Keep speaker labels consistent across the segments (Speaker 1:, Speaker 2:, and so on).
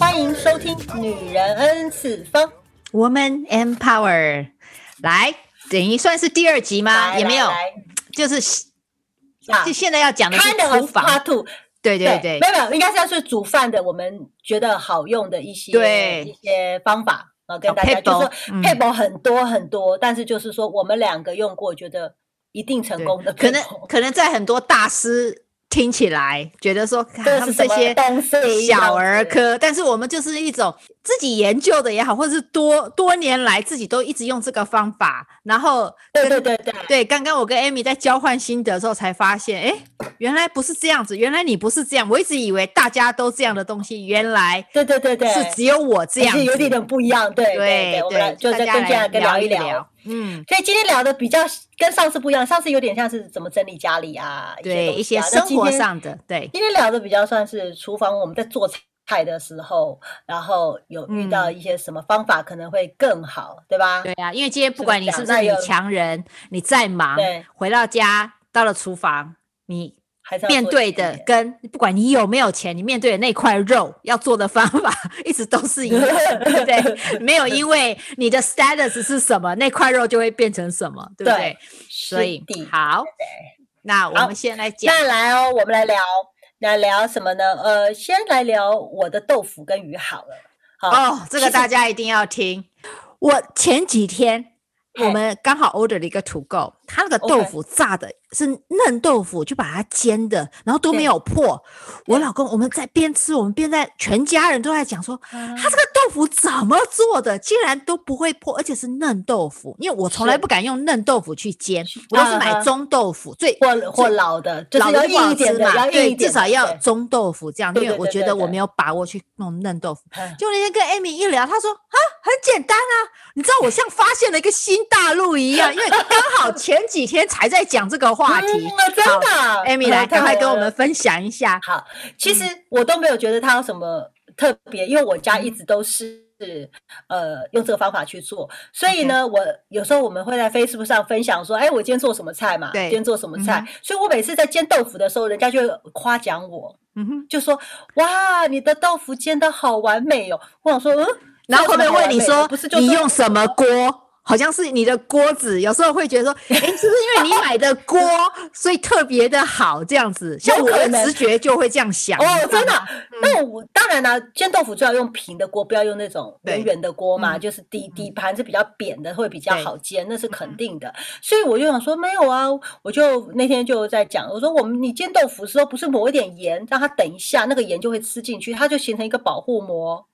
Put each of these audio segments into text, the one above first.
Speaker 1: 欢迎收听《女人 N 次方》
Speaker 2: ，Woman Empower。来，等于算是第二集吗？也没有，就是就现在要讲的是厨房。对对对，
Speaker 1: 没有没有，应该是要是煮饭的，我们觉得好用的一些一些方法啊，跟大家就是说配方很多很多，但是就是说我们两个用过，觉得一定成功的，
Speaker 2: 可能可能在很多大师。听起来觉得说他们这些小儿科，但是我们就是一种自己研究的也好，或者是多多年来自己都一直用这个方法，然后
Speaker 1: 对对对对。
Speaker 2: 对，刚刚我跟 Amy 在交换心得的时候才发现，哎，原来不是这样子，原来你不是这样，我一直以为大家都这样的东西，原来
Speaker 1: 对对对对，
Speaker 2: 是只有我这样，
Speaker 1: 是有点点不一样，对对对，我们来就再跟大家聊一聊。嗯，所以今天聊的比较跟上次不一样，上次有点像是怎么整理家里啊，
Speaker 2: 对一些生活上的。对，
Speaker 1: 今天聊的比较算是厨房，我们在做菜的时候，然后有遇到一些什么方法可能会更好，对吧？
Speaker 2: 对啊，因为今天不管你是不是女强人，你再忙，回到家到了厨房，你。面对的跟不管你有没有钱，你面对的那块肉要做的方法一直都是一样，对不对？没有因为你的 status 是什么，那块肉就会变成什么，对不对？对，所以好，那我们先来讲，
Speaker 1: 那来哦，我们来聊，来聊什么呢？呃，先来聊我的豆腐跟鱼好了。好
Speaker 2: 哦，这个大家一定要听。我前几天。我们刚好 order 了一个 to go，他那个豆腐炸的是嫩豆腐，就把它煎的，然后都没有破。我老公我们在边吃，我们边在全家人都在讲说，他这个豆腐怎么做的，竟然都不会破，而且是嫩豆腐。因为我从来不敢用嫩豆腐去煎，我都是买中豆腐，最
Speaker 1: 或或老的，
Speaker 2: 老的
Speaker 1: 硬一点嘛，
Speaker 2: 对，至少要中豆腐这样，因为我觉得我没有把握去弄嫩豆腐。就那天跟 Amy 一聊，他说啊，很简单啊，你知道我像发现了一个新大陆一样，因为刚好前几天才在讲这个话题，
Speaker 1: 嗯、真的。
Speaker 2: Amy 来，赶快跟我们分享一下。
Speaker 1: 好，其实我都没有觉得它有什么特别，因为我家一直都是呃用这个方法去做，所以呢，我有时候我们会在 Facebook 上分享说，哎，我今天做什么菜嘛？对，今天做什么菜？所以我每次在煎豆腐的时候，人家就会夸奖我，嗯哼，就说哇，你的豆腐煎的好完美哦。我想说，嗯，
Speaker 2: 然后后面问你说，不是你用什么锅？好像是你的锅子，有时候会觉得说，哎，是不是因为你买的锅，所以特别的好这样子？像我的直觉就会这样想。
Speaker 1: 哦，真的。那我当然了，煎豆腐最好用平的锅，不要用那种圆圆的锅嘛，就是底底盘是比较扁的，会比较好煎，那是肯定的。所以我就想说，没有啊，我就那天就在讲，我说我们你煎豆腐的时候，不是抹一点盐，让它等一下，那个盐就会吃进去，它就形成一个保护膜。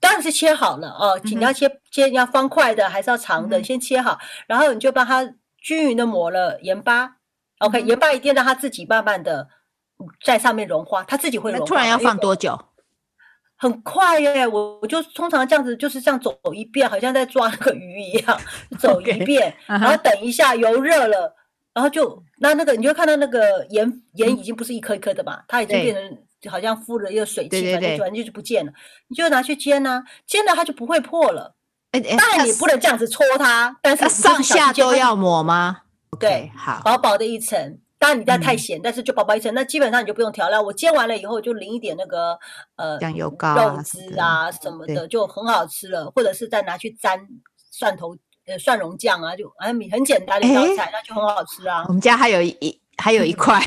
Speaker 1: 当然是切好了哦，你要切切要方块的还是要长的？先切好，然后你就帮它均匀的抹了盐巴。OK，盐巴一定让它自己慢慢的在上面融化，它自己会融化。
Speaker 2: 突然要放多久？
Speaker 1: 很快耶！我我就通常这样子，就是这样走一遍，好像在抓那个鱼一样，走一遍，然后等一下油热了，然后就那那个你就看到那个盐盐已经不是一颗一颗的嘛，它已经变成。就好像敷了一个水汽，反正就完全就不见了。你就拿去煎呐，煎了它就不会破了。哎，当然你不能这样子搓它，但是
Speaker 2: 上下都要抹吗？
Speaker 1: 对，好，薄薄的一层。当然你家太咸，但是就薄薄一层，那基本上你就不用调料。我煎完了以后就淋一点那个呃
Speaker 2: 酱油膏、
Speaker 1: 肉汁啊什么的，就很好吃了。或者是再拿去沾蒜头呃蒜蓉酱啊，就哎很简单的一道菜，那就很好吃啊。
Speaker 2: 我们家还有一。还有一块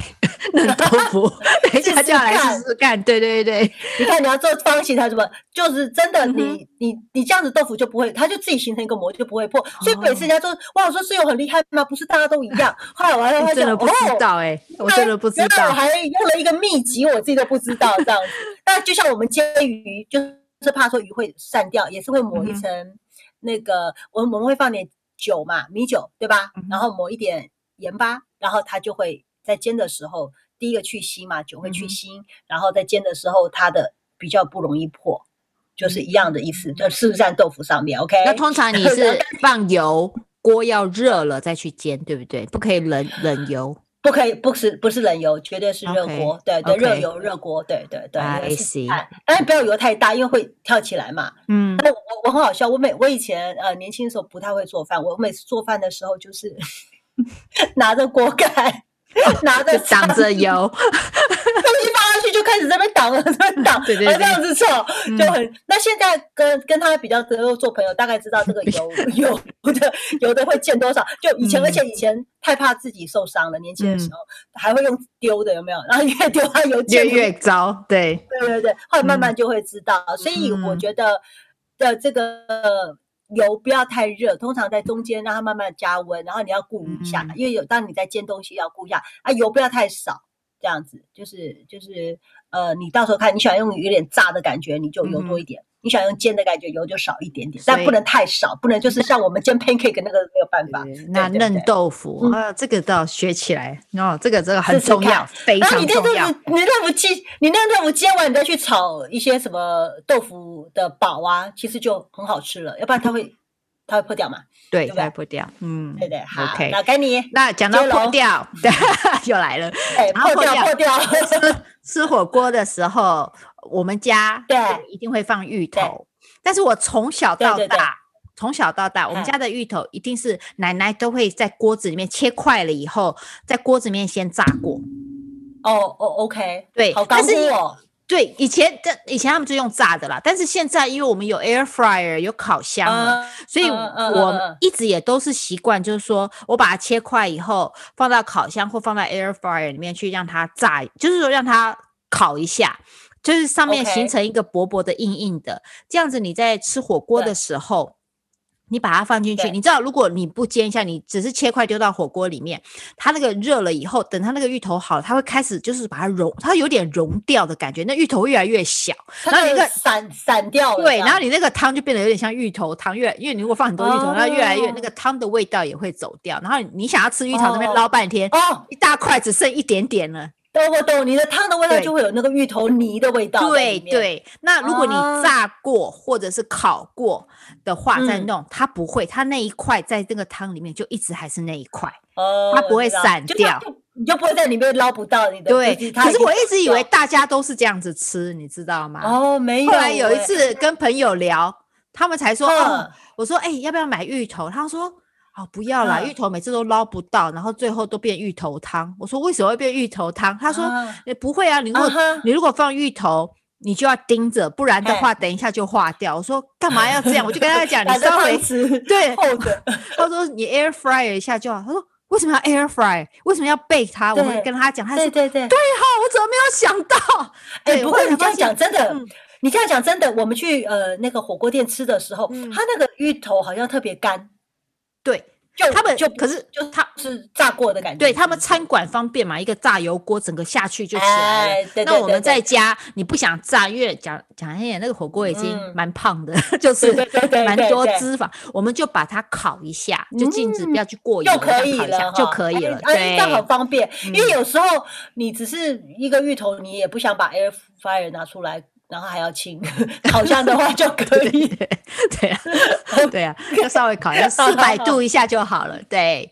Speaker 2: 嫩豆腐，等一下就要来试试看。对对对，
Speaker 1: 你看你要做方形，它什么就是真的，你你你这样子豆腐就不会，它就自己形成一个膜，就不会破。所以每次人家说哇，我说室友很厉害吗？不是大家都一样。后来我还发现，
Speaker 2: 我不知道哎，我真的不知道，
Speaker 1: 我还用了一个秘籍，我自己都不知道这样子。但就像我们煎鱼，就是怕说鱼会散掉，也是会抹一层那个，我们我们会放点酒嘛，米酒对吧？然后抹一点盐巴。然后它就会在煎的时候，第一个去腥嘛，酒会去腥，嗯、然后在煎的时候，它的比较不容易破，就是一样的意思，就是不是在豆腐上面？OK。
Speaker 2: 那通常你是 放油，锅要热了再去煎，对不对？不可以冷冷油，
Speaker 1: 不可以，不是不是冷油，绝对是热锅，对对，热油热锅，对对对。I
Speaker 2: see。
Speaker 1: 但是不要油太大，因为会跳起来嘛。嗯。那我我很好笑，我每我以前呃年轻的时候不太会做饭，我每次做饭的时候就是。拿着锅盖，拿着
Speaker 2: 挡着油，
Speaker 1: 东西放上去就开始在那边挡了，在那边挡，
Speaker 2: 对对对，
Speaker 1: 这样子错就很。那现在跟跟他比较多做朋友，大概知道这个油油的油的会溅多少。就以前，而且以前太怕自己受伤了，年轻的时候还会用丢的，有没有？然后越丢它油见
Speaker 2: 越越糟，对
Speaker 1: 对对对，后来慢慢就会知道。所以我觉得的这个。油不要太热，通常在中间让它慢慢加温，然后你要顾一下，嗯、因为有当你在煎东西要顾一下啊，油不要太少，这样子就是就是呃，你到时候看你喜欢用有点炸的感觉，你就油多一点。嗯你想用煎的感觉，油就少一点点，但不能太少，不能就是像我们煎 pancake 那个没有办法。
Speaker 2: 那嫩豆腐啊，这个倒学起来哦，这个这个很重要，非常重要。
Speaker 1: 你嫩豆腐煎，你嫩豆腐煎完，你再去炒一些什么豆腐的堡啊，其实就很好吃了。要不然它会它会破掉嘛？
Speaker 2: 对，它会破掉。嗯，
Speaker 1: 对对。好，OK，那该你。
Speaker 2: 那讲到破掉，又来了。
Speaker 1: 哎，破掉破掉。
Speaker 2: 吃 火锅的时候。我们家对一定会放芋头，但是我从小到大，从小到大，我们家的芋头一定是奶奶都会在锅子里面切块了以后，在锅子里面先炸过。
Speaker 1: 哦哦，OK，
Speaker 2: 对，
Speaker 1: 好干脆哦。
Speaker 2: 对，以前的以前他们就用炸的啦，但是现在因为我们有 air fryer 有烤箱了，所以我一直也都是习惯，就是说我把它切块以后放到烤箱或放到 air fryer 里面去让它炸，就是说让它烤一下。就是上面形成一个薄薄的硬硬的.这样子你在吃火锅的时候，你把它放进去，你知道，如果你不煎一下，你只是切块丢到火锅里面，它那个热了以后，等它那个芋头好了，它会开始就是把它融，它有点融掉的感觉，那芋头越来越小，然后你那个
Speaker 1: 散散掉了，
Speaker 2: 对，然后你那个汤就变得有点像芋头汤，越因为你如果放很多芋头，它、oh. 越来越那个汤的味道也会走掉，然后你想要吃芋头那边捞半天，哦，oh. 一大块只剩一点点了。
Speaker 1: 懂我懂，你的汤的味道就会有那个芋头泥的味道。
Speaker 2: 对对，那如果你炸过或者是烤过的话，再弄它不会，它那一块在这个汤里面就一直还是那一块，它不会散掉，
Speaker 1: 你就不会在里面捞不到你的。
Speaker 2: 对，可是我一直以为大家都是这样子吃，你知道吗？
Speaker 1: 哦，没有。
Speaker 2: 后来有一次跟朋友聊，他们才说，哦，我说，哎，要不要买芋头？他说。哦，不要啦，芋头每次都捞不到，然后最后都变芋头汤。我说为什么会变芋头汤？他说也不会啊，你如果你如果放芋头，你就要盯着，不然的话等一下就化掉。我说干嘛要这样？我就跟他讲，你稍微吃对厚的。他说你 air fry 一下就好。他说为什么要 air fry？为什么要 bake 它？我会跟他讲，他说对对对，对哈，我怎么没有想到？
Speaker 1: 哎，不会，你这样讲真的，你这样讲真的，我们去呃那个火锅店吃的时候，他那个芋头好像特别干。他们就可是就他是炸过的感觉。对他们餐馆方便嘛，一个炸油锅，整个下去就起来了。那我们在家，你不想炸，因为讲讲一点，那个火锅已经蛮胖的，就是 蛮多脂肪，我们就把它烤一下，就禁止不要去过油，就可以了，就可以了。对，这样很方便，因为有时候你只是一个芋头，你也不想把 air fryer 拿出来。然后还要清，烤箱的话就可以。对啊，对啊，就稍微烤一下四百度一下就好了。对，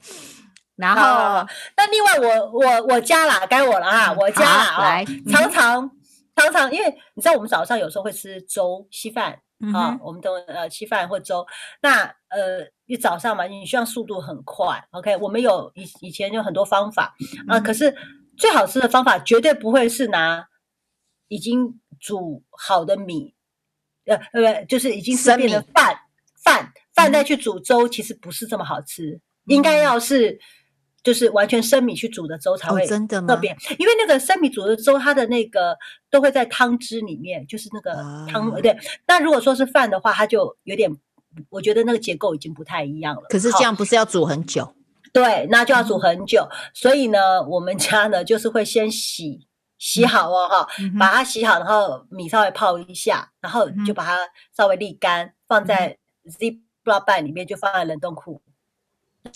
Speaker 1: 然后那另外我我我加啦，该我了啊，我加啦，来常常常常，因为你知道我们早上有时候会吃粥稀饭啊，我们都呃稀饭或粥。那呃，你早上嘛，你需要速度很快。OK，我们有以以前有很多方法啊，可是最好吃的方法绝对不会是拿已经。煮好的米，呃呃，就是已经是变成饭饭饭再去煮粥，其实不是这么好吃。应该要是就是完全生米去煮的粥才会真的特别，因为那个生米煮的粥，它的那个都会在汤汁里面，就是那个汤对。那如果说是饭的话，它就有点，我觉得那个结构已经不太一样了。可是这样不是要煮很久？对，那就要煮很久。所以呢，我们家呢就是会先洗。洗好哦，哈，把它洗好，然后米稍微泡一下，然后就把它稍微沥干，放在 Ziploc 袋里面，就放在冷冻库。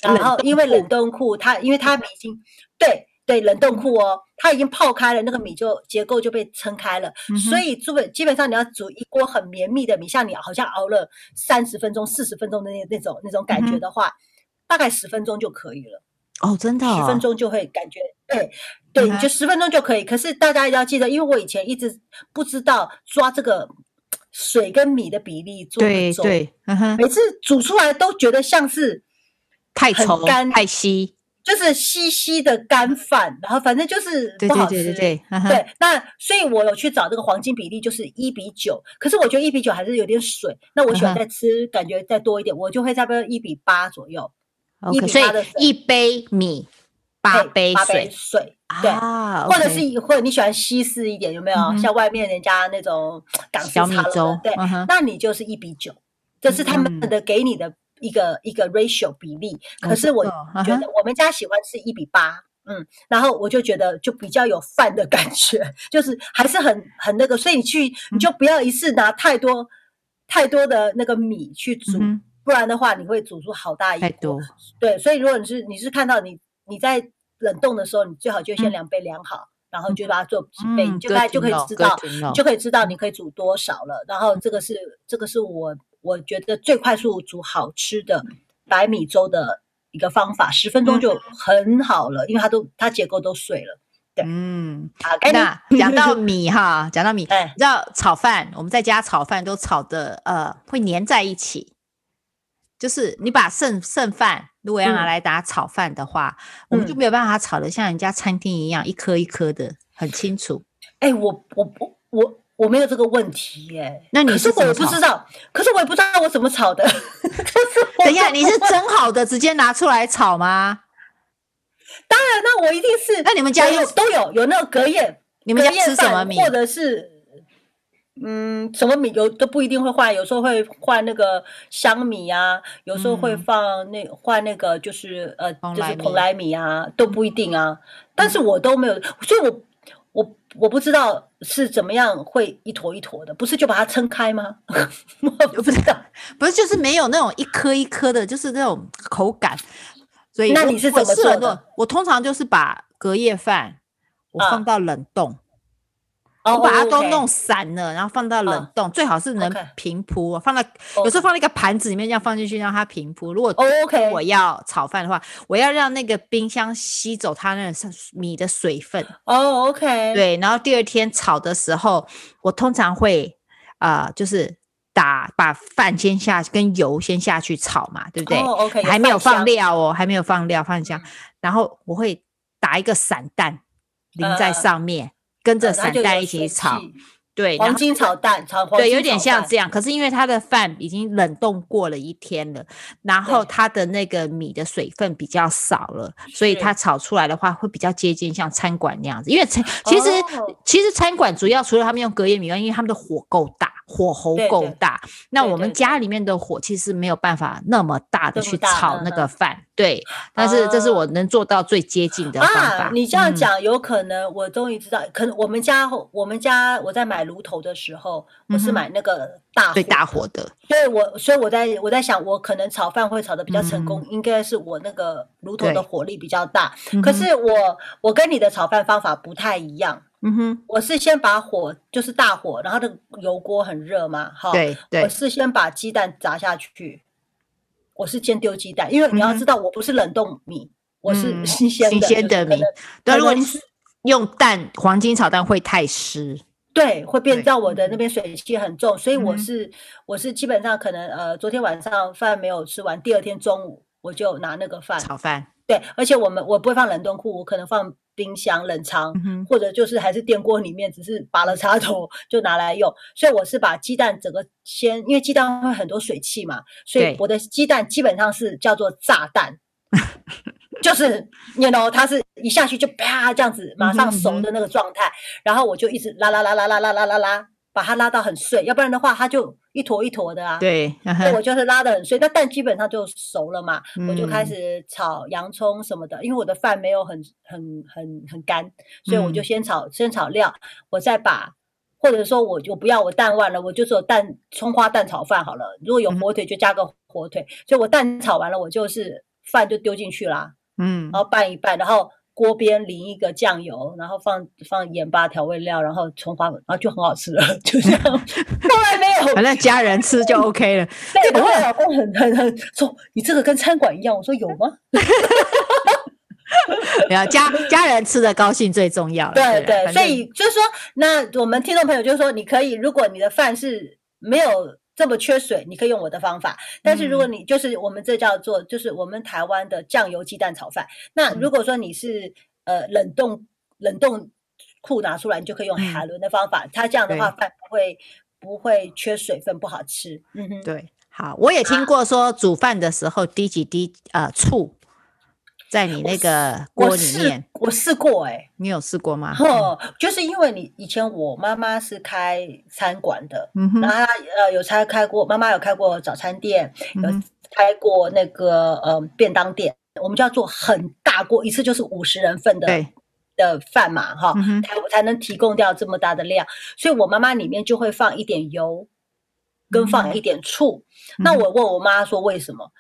Speaker 1: 然后因为冷冻库它，因为它米已经对对冷冻库哦，它已经泡开了，那个米就结构就被撑开了，所以基本基本上你要煮一锅很绵密的米，像你好像熬了三十分钟、四十分钟的那那种那种感觉的话，大概十分钟就可以了。哦，真的，十分钟就会感觉，对，对，你就十分钟就可以。可是大家一定要记得，因为我以前一直不知道抓这个水跟米的比例做对，对，每次煮出来都觉得像是太稠、太稀，就是稀稀的干饭，然后反正就是不好吃。
Speaker 2: 对对对对对，
Speaker 1: 对，对。那所以我有去找这个黄金比例，就是一比九。可是我觉得一比九还是有点水。那我喜欢再吃，感觉再多一点，我就会差不多一比八左右。
Speaker 2: 一比八的水，一杯米八杯水，
Speaker 1: 水对，或者是或者你喜欢西式一点，有没有？像外面人家那种港式茶楼，对，那你就是一比九，这是他们的给你的。一个一个 ratio 比例，可是我觉得我们家喜欢吃一比八，嗯，然后我就觉得就比较有饭的感觉，就是还是很很那个，所以你去你就不要一次拿太多太多的那个米去煮，不然的话你会煮出好大一锅。对，所以如果你是你是看到你你在冷冻的时候，你最好就先量杯量好，然后就把它做几杯，你就大概就可以知道，就可以知道你可以煮多少了。然后这个是这个是我。我觉得最快速煮好吃的白米粥的一个方法，十分钟就很好了，因为它都它结构都碎了。对，
Speaker 2: 嗯，好，那讲到米 哈，讲到米，你知道炒饭，我们在家炒饭都炒的呃会粘在一起，就是你把剩剩饭如果要拿来打炒饭的话，我们就没有办法炒的像人家餐厅一样一颗一颗的很清楚。
Speaker 1: 哎，我我我我。我没有这个问题耶，
Speaker 2: 那你是
Speaker 1: 我不知道，可是我也不知道我怎么炒的。
Speaker 2: 等一下，你是蒸好的直接拿出来炒吗？
Speaker 1: 当然，那我一定是。
Speaker 2: 那你们家有
Speaker 1: 都有有那个隔夜，
Speaker 2: 你们家吃什么米？
Speaker 1: 或者是嗯，什么米有都不一定会换，有时候会换那个香米啊，有时候会放那换那个就是呃就是蓬莱米啊，都不一定啊。但是我都没有，所以我。我我不知道是怎么样会一坨一坨的，不是就把它撑开吗？我不知道，
Speaker 2: 不是就是没有那种一颗一颗的，就是那种口感。所以
Speaker 1: 那你是怎么做的？
Speaker 2: 我，我通常就是把隔夜饭我放到冷冻。啊我把它都弄散了，然后放到冷冻，最好是能平铺。放到有时候放在一个盘子里面，这样放进去让它平铺。如果 OK，我要炒饭的话，我要让那个冰箱吸走它那个米的水分。
Speaker 1: 哦，OK。
Speaker 2: 对，然后第二天炒的时候，我通常会啊，就是打把饭先下跟油先下去炒嘛，对不对
Speaker 1: ？OK。
Speaker 2: 还没有放料哦，还没有放料，放香。然后我会打一个散蛋淋在上面。跟着散蛋一起炒，对，
Speaker 1: 黄金炒蛋，炒黄
Speaker 2: 对，有点像这样。可是因为它的饭已经冷冻过了一天了，然后它的那个米的水分比较少了，所以它炒出来的话会比较接近像餐馆那样子。因为餐其实、哦、其实餐馆主要除了他们用隔夜米，因为他们的火够大。火候够大，对对，那我们家里面的火其实没有办法那么大的去炒那个饭，对。但是这是我能做到最接近的方法。
Speaker 1: 啊、你这样讲，有可能我终于知道，嗯、可能我们家我们家我在买炉头的时候，我是买那个大
Speaker 2: 大火的。
Speaker 1: 所以我所以我在我在想，我可能炒饭会炒的比较成功，嗯、应该是我那个炉头的火力比较大。可是我我跟你的炒饭方法不太一样。嗯哼，我是先把火就是大火，然后那个油锅很热嘛，哈，
Speaker 2: 对对，
Speaker 1: 我是先把鸡蛋砸下去，我是先丢鸡蛋，因为你要知道我不是冷冻米，我是新鲜
Speaker 2: 新鲜的米。对，如果你是用蛋黄金炒蛋会太湿，
Speaker 1: 对，会变到我的那边水气很重，所以我是我是基本上可能呃昨天晚上饭没有吃完，第二天中午我就拿那个饭
Speaker 2: 炒饭，
Speaker 1: 对，而且我们我不会放冷冻库，我可能放。冰箱冷藏，嗯、或者就是还是电锅里面，只是拔了插头就拿来用。所以我是把鸡蛋整个先，因为鸡蛋会很多水汽嘛，所以我的鸡蛋基本上是叫做炸弹，就是你 you know 它是一下去就啪这样子马上熟的那个状态，嗯、然后我就一直拉拉拉拉拉拉拉拉拉。把它拉到很碎，要不然的话它就一坨一坨的啊。
Speaker 2: 对，
Speaker 1: 所以我就是拉的很碎，那蛋基本上就熟了嘛，嗯、我就开始炒洋葱什么的，因为我的饭没有很很很很干，所以我就先炒、嗯、先炒料，我再把或者说我就不要我蛋忘了，我就做蛋葱花蛋炒饭好了。如果有火腿就加个火腿，嗯、所以我蛋炒完了，我就是饭就丢进去啦，嗯，然后拌一拌，然后。锅边淋一个酱油，然后放放盐巴调味料，然后葱花，然后就很好吃了，就这样。从来没有，
Speaker 2: 反正家人吃就 OK 了。
Speaker 1: 对，我老公很很很说，你这个跟餐馆一样。我说有吗？
Speaker 2: 没有，家家人吃的高兴最重要。
Speaker 1: 对对，所以就是说，那我们听众朋友就是说，你可以，如果你的饭是没有这么缺水，你可以用我的方法。但是如果你就是我们这叫做就是我们台湾的酱油鸡蛋炒饭。那如果说你是呃冷冻冷冻库拿出来，你就可以用海伦的方法。它这样的话饭不会不会缺水分，不好吃。嗯哼，
Speaker 2: 对，好，我也听过说煮饭的时候滴几滴呃醋。在你那个锅里面，
Speaker 1: 我试过哎、欸，
Speaker 2: 你有试过吗？
Speaker 1: 哦，就是因为你以前我妈妈是开餐馆的，嗯后她呃有开开过，妈妈有开过早餐店，有开过那个呃便当店，我们就要做很大锅，一次就是五十人份的的饭嘛，哈，才才能提供掉这么大的量，所以我妈妈里面就会放一点油，跟放一点醋。那我问我妈说为什么？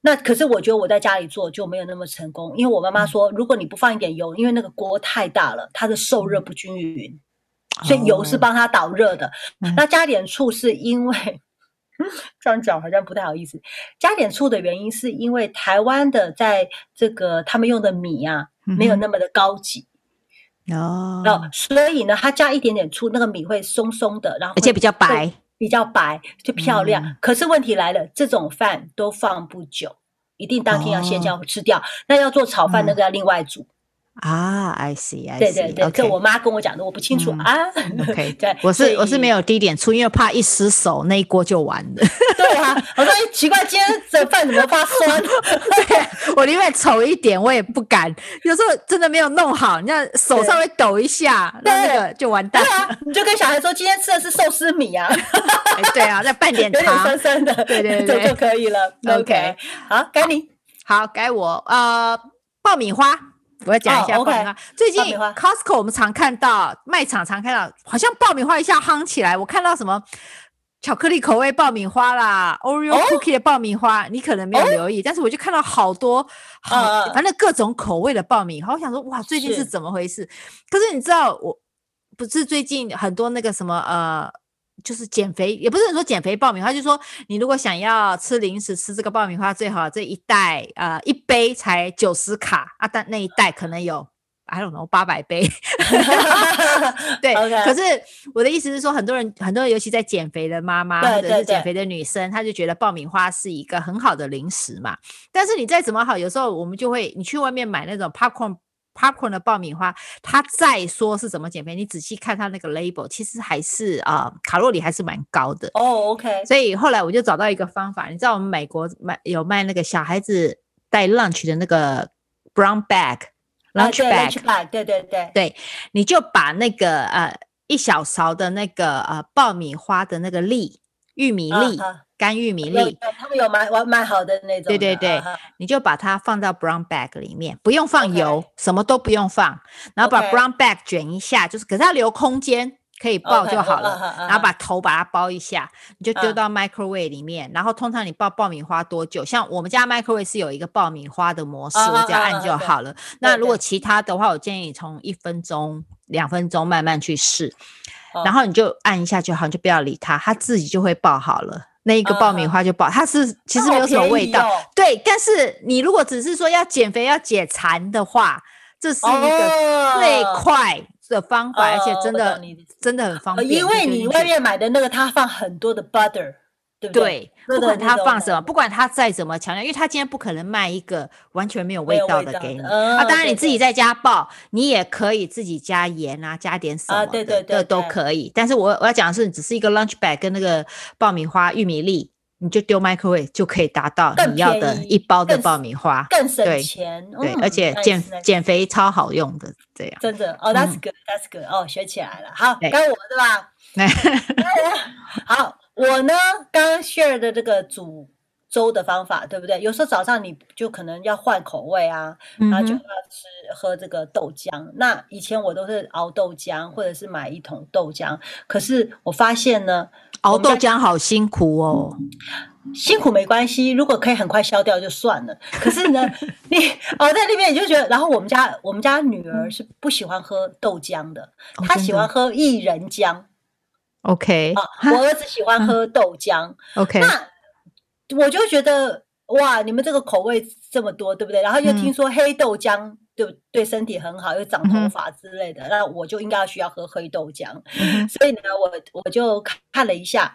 Speaker 1: 那可是我觉得我在家里做就没有那么成功，因为我妈妈说，如果你不放一点油，因为那个锅太大了，它的受热不均匀，所以油是帮它导热的。那加点醋是因为这样讲好像不太好意思，加点醋的原因是因为台湾的在这个他们用的米啊没有那么的高级
Speaker 2: 哦，
Speaker 1: 所以呢，它加一点点醋，那个米会松松的，然后
Speaker 2: 而且比较白。
Speaker 1: 比较白就漂亮，嗯、可是问题来了，这种饭都放不久，一定当天要先这样吃掉。哦、那要做炒饭，那个要另外煮。嗯
Speaker 2: 啊，I see，I see，
Speaker 1: 对对对，这我妈跟我讲的，我不清楚啊。
Speaker 2: OK，对，我是我是没有低点出，因为怕一失手那一锅就完了。
Speaker 1: 对啊，我说奇怪，今天这饭怎么发酸？
Speaker 2: 对，我宁愿丑一点，我也不敢。有时候真的没有弄好，你看手稍微抖一下，那个就完蛋。
Speaker 1: 对啊，你就跟小孩说，今天吃的是寿司米啊。
Speaker 2: 对啊，再拌点糖，
Speaker 1: 酸酸的，对对对，就可以了。OK，好，该你，
Speaker 2: 好，该我。呃，爆米花。我要讲一下爆米花。最近 Costco 我们常看到卖场常看到，好像爆米花一下夯起来。我看到什么巧克力口味爆米花啦，Oreo cookie 的爆米花，你可能没有留意，但是我就看到好多，好，反正各种口味的爆米花。我想说，哇，最近是怎么回事？可是你知道，我不是最近很多那个什么呃。就是减肥，也不是说减肥爆米花，就是说你如果想要吃零食，吃这个爆米花最好这一袋呃一杯才九十卡啊，但那一袋可能有 I don't know 八百杯，对。Okay. 可是我的意思是说，很多人很多人尤其在减肥的妈妈或者是减肥的女生，她就觉得爆米花是一个很好的零食嘛。但是你再怎么好，有时候我们就会你去外面买那种 popcorn。Popcorn 的爆米花，它再说是怎么减肥，你仔细看它那个 label，其实还是啊、呃，卡路里还是蛮高的。
Speaker 1: 哦、oh，OK。
Speaker 2: 所以后来我就找到一个方法，你知道我们美国卖有卖那个小孩子带 lunch 的那个 brown bag，lunch bag，
Speaker 1: 对对对
Speaker 2: 对，你就把那个呃一小勺的那个呃爆米花的那个粒，玉米粒。Uh huh. 干玉米粒，
Speaker 1: 他们有买完买好的那种。
Speaker 2: 对对对，啊、你就把它放到 brown bag 里面，不用放油.什么都不用放，然后把 brown bag 卷一下，就是可是要留空间可以爆就好了。Okay. Uh. 然后把头把它包一下，你就丢到 microwave 里面。Uh 然后通常你爆爆米花多久？像我们家 microwave 是有一个爆米花的模式，uh. 我只要按就好了。Uh. 那如果其他的话，我建议你从一分钟、两分钟慢慢去试，uh. 然后你就按一下就好，你就不要理它，它自己就会爆好了。那一个爆米花就爆，嗯、它是其实没有什么味道，哦、对。但是你如果只是说要减肥要解馋的话，这是一个最快的方法，哦、而且真的真的很方便。
Speaker 1: 因为你外面买的那个，它放很多的 butter。对，不管他放什么，不管他再怎么强调，因为他今天不可能卖一个完全没有味道的给你啊。当然你自己在家爆，你也可以自己加盐啊，加点什么的，对对对，都可以。但是我我要讲的是，你只是一个 lunch bag 跟那个爆米花玉米粒，你就丢 microwave 就可以达到你要的一包的爆米花，更省钱。对，而且减减肥超好用的，这样真的哦。That's good, that's good。哦，学起来了。好，该我对吧？好。我呢，刚刚 share 的这个煮粥的方法，对不对？有时候早上你就可能要换口味啊，然后就要吃喝这个豆浆。嗯、那以前我都是熬豆浆，或者是买一桶豆浆。可是我发现呢，
Speaker 2: 熬豆浆好辛苦哦。
Speaker 1: 辛苦没关系，如果可以很快消掉就算了。可是呢，你熬在那边你就觉得，然后我们家我们家女儿是不喜欢喝豆浆的，嗯、她喜欢喝薏仁浆。
Speaker 2: OK，
Speaker 1: 啊，我儿子喜欢喝豆浆。
Speaker 2: OK，
Speaker 1: 那我就觉得哇，你们这个口味这么多，对不对？然后又听说黑豆浆对对身体很好，又长头发之类的，那我就应该需要喝黑豆浆。所以呢，我我就看了一下，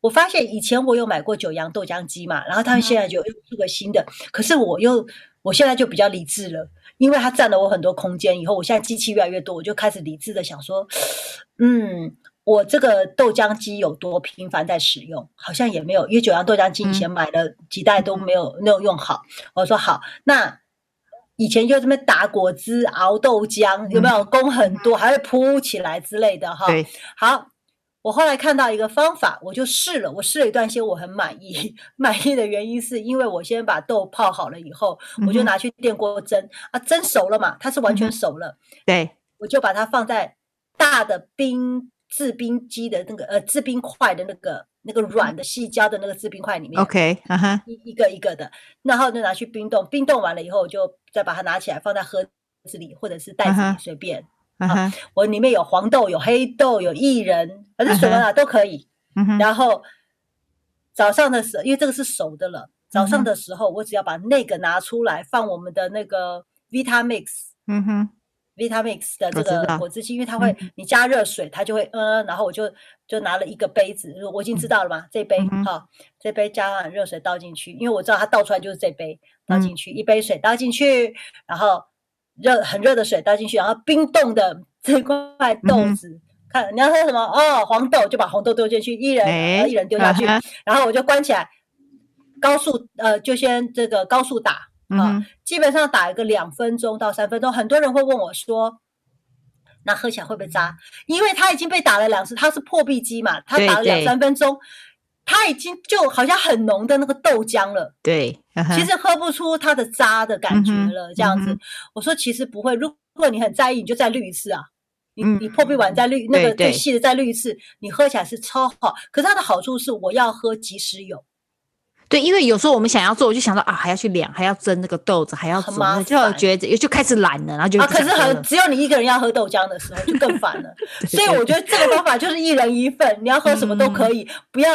Speaker 1: 我发现以前我有买过九阳豆浆机嘛，然后他们现在就又出个新的，可是我又我现在就比较理智了，因为它占了我很多空间。以后我现在机器越来越多，我就开始理智的想说，嗯，我这个豆浆机有多频繁在使用？好像也没有，因为九阳豆浆机以前买了几袋都没有没有用好。我说好，那以前就这么打果汁、熬豆浆，有没有工很多，还会铺起来之类的哈？
Speaker 2: 对，
Speaker 1: 好。我后来看到一个方法，我就试了。我试了一段时间，我很满意。满意的原因是因为我先把豆泡好了以后，嗯、我就拿去电锅蒸啊，蒸熟了嘛，它是完全熟了。
Speaker 2: 嗯、对，
Speaker 1: 我就把它放在大的冰制冰机的那个呃制冰块的那个那个软的细胶的那个制冰块里面。
Speaker 2: OK，啊哈，
Speaker 1: 一一个一个的，然后就拿去冰冻。冰冻完了以后，我就再把它拿起来放在盒子里或者是袋子里随便。Uh -huh. 啊，我里面有黄豆，有黑豆，有薏仁，反正什么啊都可以。Uh -huh. 然后早上的时候，因为这个是熟的了，早上的时候我只要把那个拿出来放我们的那个 Vitamix，嗯哼，Vitamix 的这个果汁机，因为它会你加热水，它就会嗯，然后我就就拿了一个杯子，我已经知道了嘛，这杯哈，这杯加完热水倒进去，因为我知道它倒出来就是这杯，倒进去一杯水倒进去，然后。热很热的水倒进去，然后冰冻的 这块豆子，嗯、看你要喝什么？哦，黄豆就把红豆丢进去，一人一人丢下去、啊，然后我就关起来，高速呃就先这个高速打啊、嗯，基本上打一个两分钟到三分钟。很多人会问我说，那喝起来会不会渣？因为它已经被打了两次，它是破壁机嘛，它打了两三分钟。它已经就好像很浓的那个豆浆了，
Speaker 2: 对，uh-huh.
Speaker 1: 其实喝不出它的渣的感觉了。这样子，uh-huh. 我说其实不会。如果你很在意，你就再滤一次啊。你、uh-huh. 你破壁完再滤那个最细的再滤一次，你喝起来是超好。可是它的好处是，我要喝即时有。
Speaker 2: 对，因为有时候我们想要做，我就想到啊，还要去量，还要蒸那个豆子，还要煮，就觉得就开始懒了，然后就
Speaker 1: 啊，可是很只有你一个人要喝豆浆的时候，就更烦了。所以我觉得这个方法就是一人一份，你要喝什么都可以，不要。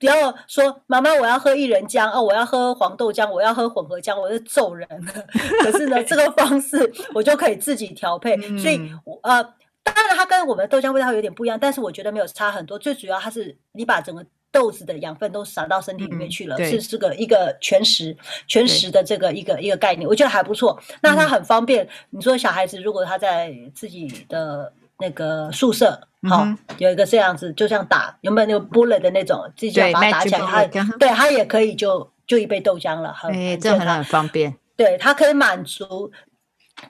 Speaker 1: 不要说妈妈，我要喝薏仁浆哦，我要喝黄豆浆，我要喝混合浆，我是揍人。可是呢，这个方式我就可以自己调配，嗯、所以呃，当然它跟我们的豆浆味道有点不一样，但是我觉得没有差很多。最主要它是你把整个豆子的养分都撒到身体里面去了，嗯、是这个一个全食全食的这个一个一个概念，我觉得还不错。那它很方便，你说小孩子如果他在自己的。那个宿舍，哦、有一个这样子，就像打有没有那个 bullet 的那种，自己把它打起来，它对它也可以就就一杯豆浆了，很、欸、
Speaker 2: 这很很方便。
Speaker 1: 对，它可以满足，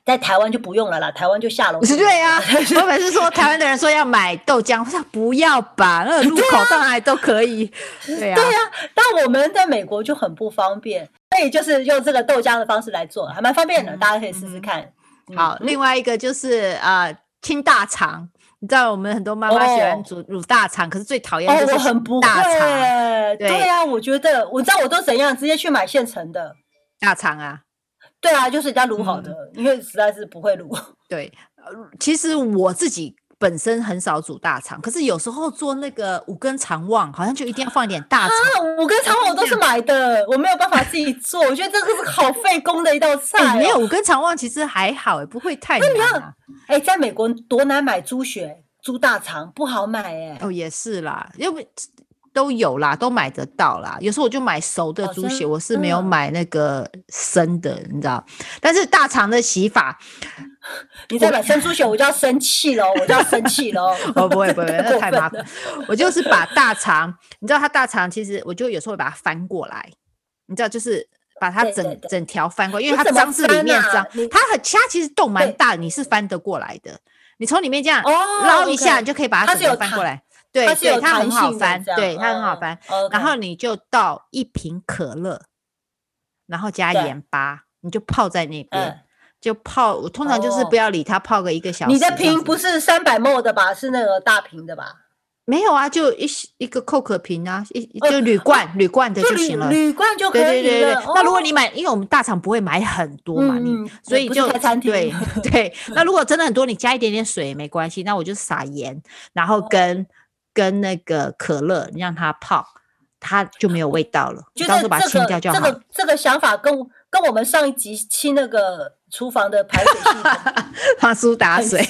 Speaker 1: 在台湾就不用了啦，台湾就下楼。
Speaker 2: 不是对呀、啊，我每次说台湾的人说要买豆浆，我说不要吧，那个路口到哪里都可以。对呀、啊，
Speaker 1: 对呀、啊，但我们在美国就很不方便，所以就是用这个豆浆的方式来做，还蛮方便的，嗯、大家可以试试看。嗯嗯、
Speaker 2: 好，另外一个就是啊。呃清大肠，你知道我们很多妈妈喜欢煮卤大肠，可是最讨厌的就是大肠。
Speaker 1: 对呀、啊，我觉得我知道我都怎样，直接去买现成的
Speaker 2: 大肠啊。
Speaker 1: 对啊，就是人家卤好的、嗯，因为实在是不会卤。
Speaker 2: 对，其实我自己。本身很少煮大肠，可是有时候做那个五根肠旺，好像就一定要放一点大肠。
Speaker 1: 五根肠旺我都是买的，我没有办法自己做。我觉得这个是好费工的一道菜、哦欸。没有五根肠旺其实还好，不会太难、啊。那你要，哎、欸，在美国多难买猪血、猪大肠，不好买哎。
Speaker 2: 哦，也是啦，因为都有啦，都买得到啦。有时候我就买熟的猪血，我是没有买那个生的，嗯、你知道。但是大肠的洗法。
Speaker 1: 你再买生猪血，我就要生气了，我就要生气了。
Speaker 2: 哦，不会不会，那太麻烦。我就是把大肠，你知道它大肠，其实我就有时候会把它翻过来，你知道，就是把它整整条翻过来，因为它脏是里面脏，它很它其实洞蛮大，你是翻得过来的。你从里面这样捞一下，你就可以把它整个翻过来。对对，它很好翻，对它很好翻。然后你就倒一瓶可乐，然后加盐巴，你就泡在那边。嗯就泡，我通常就是不要理它，哦、泡个一个小时。
Speaker 1: 你的瓶不是三百 ml 的吧？是那个大瓶的吧？
Speaker 2: 没有啊，就一一个 Coke 瓶啊，一就铝罐铝、呃、罐的就行了。
Speaker 1: 铝罐就可以了。对对对对、哦。那如果你买，因为我们大厂不会买很多嘛，嗯、你所以就对 对。那如果真的很多，你加一点点水也没关系。那我就撒盐，然后跟、哦、跟那个可乐，你让它泡，它就没有味道了。就是、到时候把它清掉就好。这个这个想法跟跟我们上一集清那个。厨房的排水系统，
Speaker 2: 放苏打水，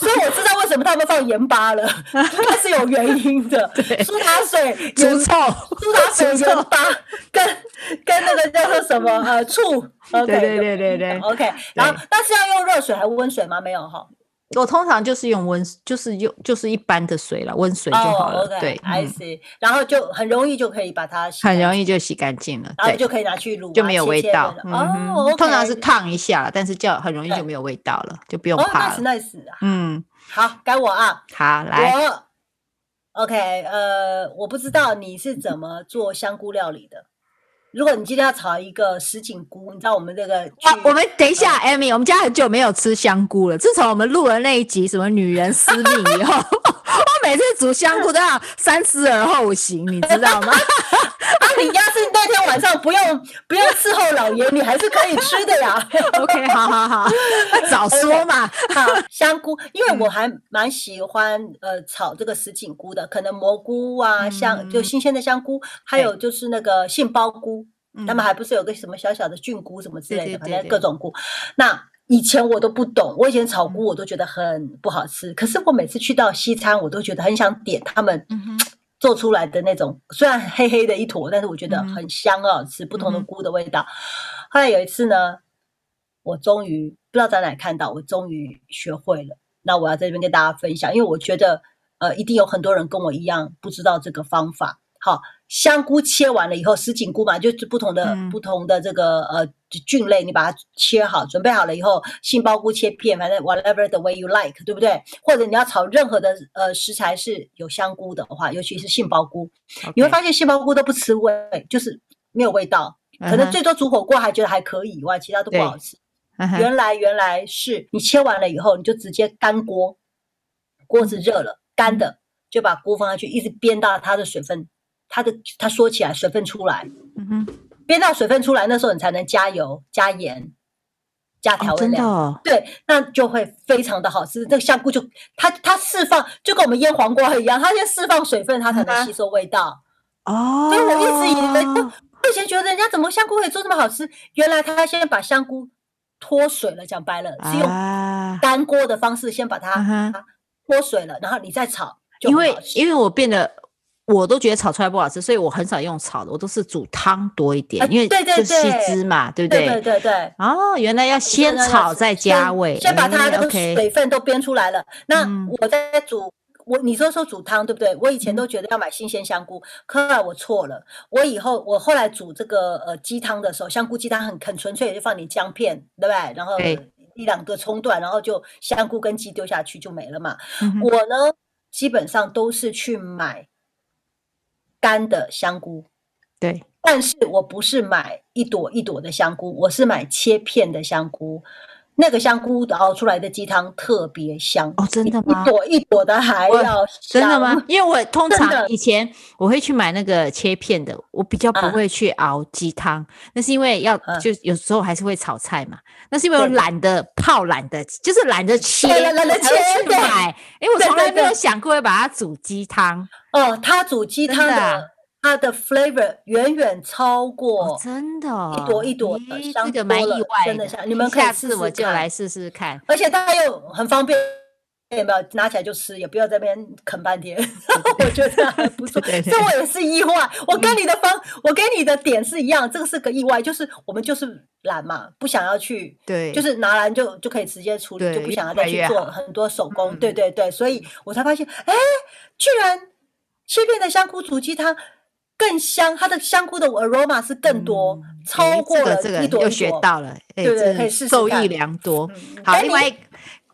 Speaker 1: 所以我知道为什么他们放盐巴了，应该是有原因的。苏打水
Speaker 2: 除臭，
Speaker 1: 苏打水盐巴跟跟那个叫做什么呃醋，OK，
Speaker 2: 对对对对对
Speaker 1: ，OK。然后但是要用热水还是温水吗？没有哈。
Speaker 2: 我通常就是用温，就是用就是一般的水了，温水就好了。对
Speaker 1: ，I see。然后就很容易就可以把它洗，
Speaker 2: 很容易就洗干净了，
Speaker 1: 然后就可以拿去卤，
Speaker 2: 就没有味道。哦，通常是烫一下，但是叫很容易就没有味道了，就不用怕了。
Speaker 1: Nice，Nice 啊。
Speaker 2: 嗯，
Speaker 1: 好，该我啊。
Speaker 2: 好，来。
Speaker 1: 我 OK，呃，我不知道你是怎么做香菇料理的。如果你今天要炒一个什锦菇，你知道我们这个
Speaker 2: 啊，我们等一下，Amy，我们家很久没有吃香菇了。自从我们录了那一集什么女人私密以后，我每次煮香菇都要三思而后行，你知道吗？
Speaker 1: 啊，你要是那天晚上不用不用伺候老爷，你还是可以吃的呀。
Speaker 2: OK，好好好，早说嘛。
Speaker 1: 好，香菇，因为我还蛮喜欢呃炒这个什锦菇的，可能蘑菇啊，香就新鲜的香菇，还有就是那个杏鲍菇。他们还不是有个什么小小的菌菇什么之类的，反正各种菇。那以前我都不懂，我以前炒菇我都觉得很不好吃。可是我每次去到西餐，我都觉得很想点他们做出来的那种，虽然黑黑的一坨，但是我觉得很香啊，吃不同的菇的味道。后来有一次呢，我终于不知道在哪看到，我终于学会了。那我要在这边跟大家分享，因为我觉得呃，一定有很多人跟我一样不知道这个方法。好。香菇切完了以后，什锦菇嘛，就是不同的、嗯、不同的这个呃菌类，你把它切好，准备好了以后，杏鲍菇切片，反正 whatever the way you like，对不对？或者你要炒任何的呃食材是有香菇的话，尤其是杏鲍菇.你会发现杏鲍菇都不吃味，就是没有味道，可能最多煮火锅还觉得还可以以外，其他都不好吃。Uh-huh. 原来原来是你切完了以后，你就直接干锅，锅子热了，干的就把菇放下去，一直煸到它的水分。它的它缩起来水分出来，嗯哼，煸到水分出来，那时候你才能加油、加盐、加调味料，哦哦、对，那就会非常的好吃。这个香菇就它它释放，就跟我们腌黄瓜一样，它先释放水分，它才能吸收味道。哦，所以我一直以为，我以前觉得人家怎么香菇可以做这么好吃，原来他先把香菇脱水了，讲白了是用干锅的方式先把它脱水了，然后你再炒。
Speaker 2: 因为因为我变得。我都觉得炒出来不好吃，所以我很少用炒的，我都是煮汤多一点，因为对对细汁嘛，对不对？
Speaker 1: 对对对。
Speaker 2: 哦，原来要先炒再加味，
Speaker 1: 先把它的水分都煸出来了。那我在煮，我你说说煮汤对不对？我以前都觉得要买新鲜香菇，可是我错了。我以后我后来煮这个呃鸡汤的时候，香菇鸡汤很很纯粹，就放点姜片，对不对？然后一两个葱段，然后就香菇跟鸡丢下去就没了嘛。我呢，基本上都是去买。干的香菇，
Speaker 2: 对，
Speaker 1: 但是我不是买一朵一朵的香菇，我是买切片的香菇。那个香菇熬出来的鸡汤特别香
Speaker 2: 哦，真的吗？
Speaker 1: 一朵一朵的还要香，
Speaker 2: 真的吗？因为我通常以前我会去买那个切片的，我比较不会去熬鸡汤，啊、那是因为要就有时候还是会炒菜嘛，那是因为我懒得泡，懒得就是懒得切，
Speaker 1: 懒得切
Speaker 2: 去买，因为我从来没有想过要把它煮鸡汤。
Speaker 1: 哦，它煮鸡汤的。它的 flavor 远远超过，
Speaker 2: 真的，
Speaker 1: 一朵一朵的香，
Speaker 2: 这个蛮意外，
Speaker 1: 真的香。你们可以
Speaker 2: 下次我就来试试看，
Speaker 1: 而且它又很方便，有没有拿起来就吃，也不要在那边啃半天。我觉得还不错，这我也是意外。我跟你的方，我跟你的点是一样，这个是个意外，就是我们就是懒嘛，不想要去，对，就是拿来就就可以直接处理，就不想要再去做很多手工。对对对，所以我才发现，哎，居然切片的香菇煮鸡汤。更香，它的香菇的 aroma 是更多，嗯、超过了一朵一朵。
Speaker 2: 又学到了，对对，可以试试受益良多。嗯、好，另外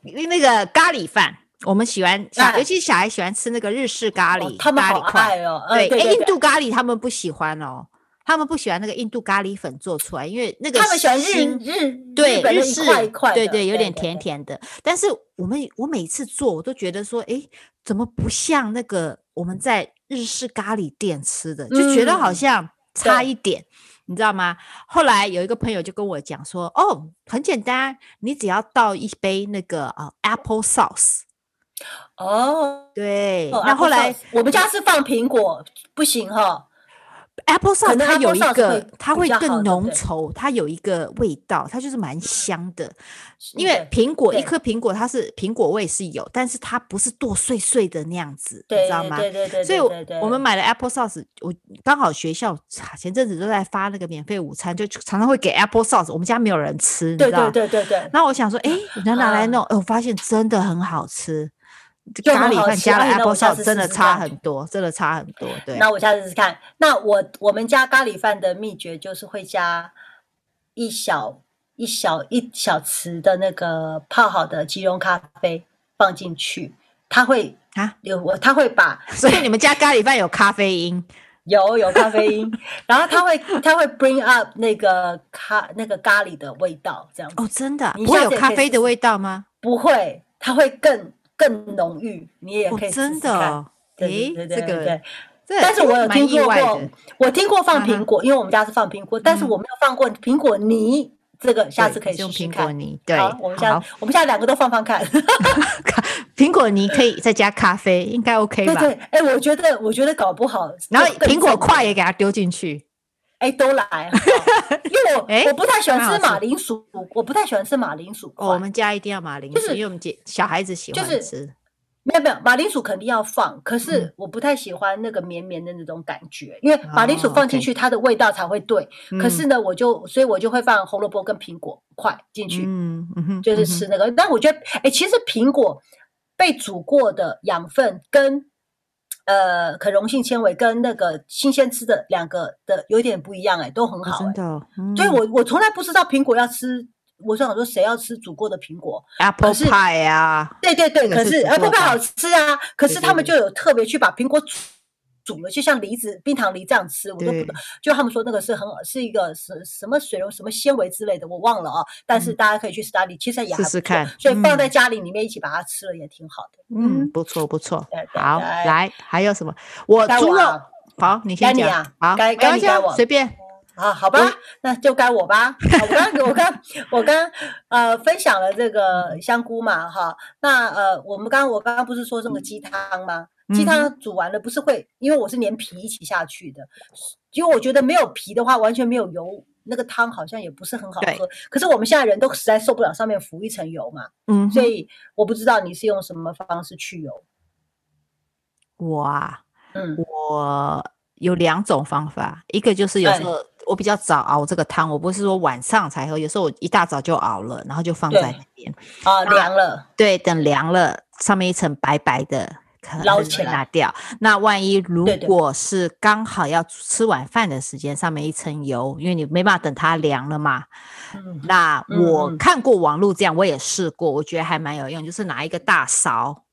Speaker 2: 你那个咖喱饭，我们喜欢，啊、尤其小孩喜欢吃那个日式咖喱，
Speaker 1: 哦、他们好爱哦。
Speaker 2: 对，哎，印度咖喱他们不喜欢哦，他们不喜欢那个印度咖喱粉做出来，因为那个
Speaker 1: 他们喜欢日日
Speaker 2: 对
Speaker 1: 日式
Speaker 2: 对对，有点甜甜的。但是我们我每次做，我都觉得说，哎，怎么不像那个我们在。日式咖喱店吃的，就觉得好像差一点，嗯、你知道吗？后来有一个朋友就跟我讲说：“哦，很简单，你只要倒一杯那个啊、呃、apple sauce。”哦，对。哦、那后来
Speaker 1: 我们家是放苹果，不行哈。
Speaker 2: Apple sauce 它有一
Speaker 1: 个，
Speaker 2: 它会更浓稠，它有一个味道，它就是蛮香的。因为苹果一颗苹果，它是苹果味是有，但是它不是剁碎碎的那样子，你知道吗？
Speaker 1: 对对对。
Speaker 2: 所以我们买了 Apple sauce，我刚好学校前阵子都在发那个免费午餐，就常常会给 Apple sauce。我们家没有人吃，你知道吗？
Speaker 1: 对对对对对。
Speaker 2: 那我想说，哎，人家拿来弄，我发现真的很好吃。咖喱饭加了 Apple sauce 真的差很多，真的差很多。对，
Speaker 1: 那我下次试试看。那我我们家咖喱饭的秘诀就是会加一小一小一小匙的那个泡好的即溶咖啡放进去，它会啊有我它会把，
Speaker 2: 所以你们家咖喱饭有咖啡因，
Speaker 1: 有有咖啡因，然后它会它会 bring up 那个咖那个咖喱的味道，这样子。
Speaker 2: 哦，真的不会有咖啡的味道吗？
Speaker 1: 不会，它会更。更浓郁，你也可以试试看。
Speaker 2: 真的，
Speaker 1: 对对对
Speaker 2: 对对。
Speaker 1: 但是我有听说过，我听过放苹果，因为我们家是放苹果，但是我没有放过苹果泥。这个下次可以试试看。
Speaker 2: 苹果泥，对，
Speaker 1: 我们下我们家两个都放放看。
Speaker 2: 苹果泥可以再加咖啡，应该 OK 吧？
Speaker 1: 对对，哎，我觉得我觉得搞不好，
Speaker 2: 然后苹果块也给它丢进去。
Speaker 1: 哎，都来，我我不太喜欢吃马铃薯，我不太喜欢吃马铃薯。
Speaker 2: 我们家一定要马铃薯，因为我们姐小孩子喜欢吃。
Speaker 1: 没有没有，马铃薯肯定要放，可是我不太喜欢那个绵绵的那种感觉，因为马铃薯放进去它的味道才会对。可是呢，我就所以我就会放红萝卜跟苹果块进去，嗯嗯，就是吃那个。但我觉得，哎，其实苹果被煮过的养分跟。呃，可溶性纤维跟那个新鲜吃的两个的有点不一样，哎，都很好，真的。所以我我从来不知道苹果要吃，我想说谁要吃煮过的苹果
Speaker 2: ？Apple pie 呀，
Speaker 1: 对对对，可是 Apple pie 好吃啊，可是他们就有特别去把苹果煮。了就像梨子、冰糖梨这样吃，我都不懂。就他们说那个是很是一个什什么水溶什么纤维之类的，我忘了啊。但是大家可以去 study，其实也。试试看。所以放在家里里面一起把它吃了也挺好的。
Speaker 2: 嗯，不错不错。好，来还有什么？我猪肉。好，你先讲。好，
Speaker 1: 该该你该我
Speaker 2: 随便。
Speaker 1: 啊，好吧，那就该我吧。我刚我刚我刚呃分享了这个香菇嘛哈。那呃我们刚我刚刚不是说这个鸡汤吗？鸡汤煮完了不是会，因为我是连皮一起下去的，因为我觉得没有皮的话，完全没有油，那个汤好像也不是很好喝。可是我们现在人都实在受不了上面浮一层油嘛，嗯，所以我不知道你是用什么方式去油。
Speaker 2: 我啊，嗯，我有两种方法，一个就是有时候我比较早熬这个汤，我不是说晚上才喝，有时候我一大早就熬了，然后就放在那边
Speaker 1: 啊，凉了，
Speaker 2: 对，等凉了，上面一层白白的。捞起来拿掉。那万一如果是刚好要吃晚饭的时间，上面一层油，因为你没办法等它凉了嘛。嗯、那我看过网络这样，我也试过，我觉得还蛮有用。就是拿一个大勺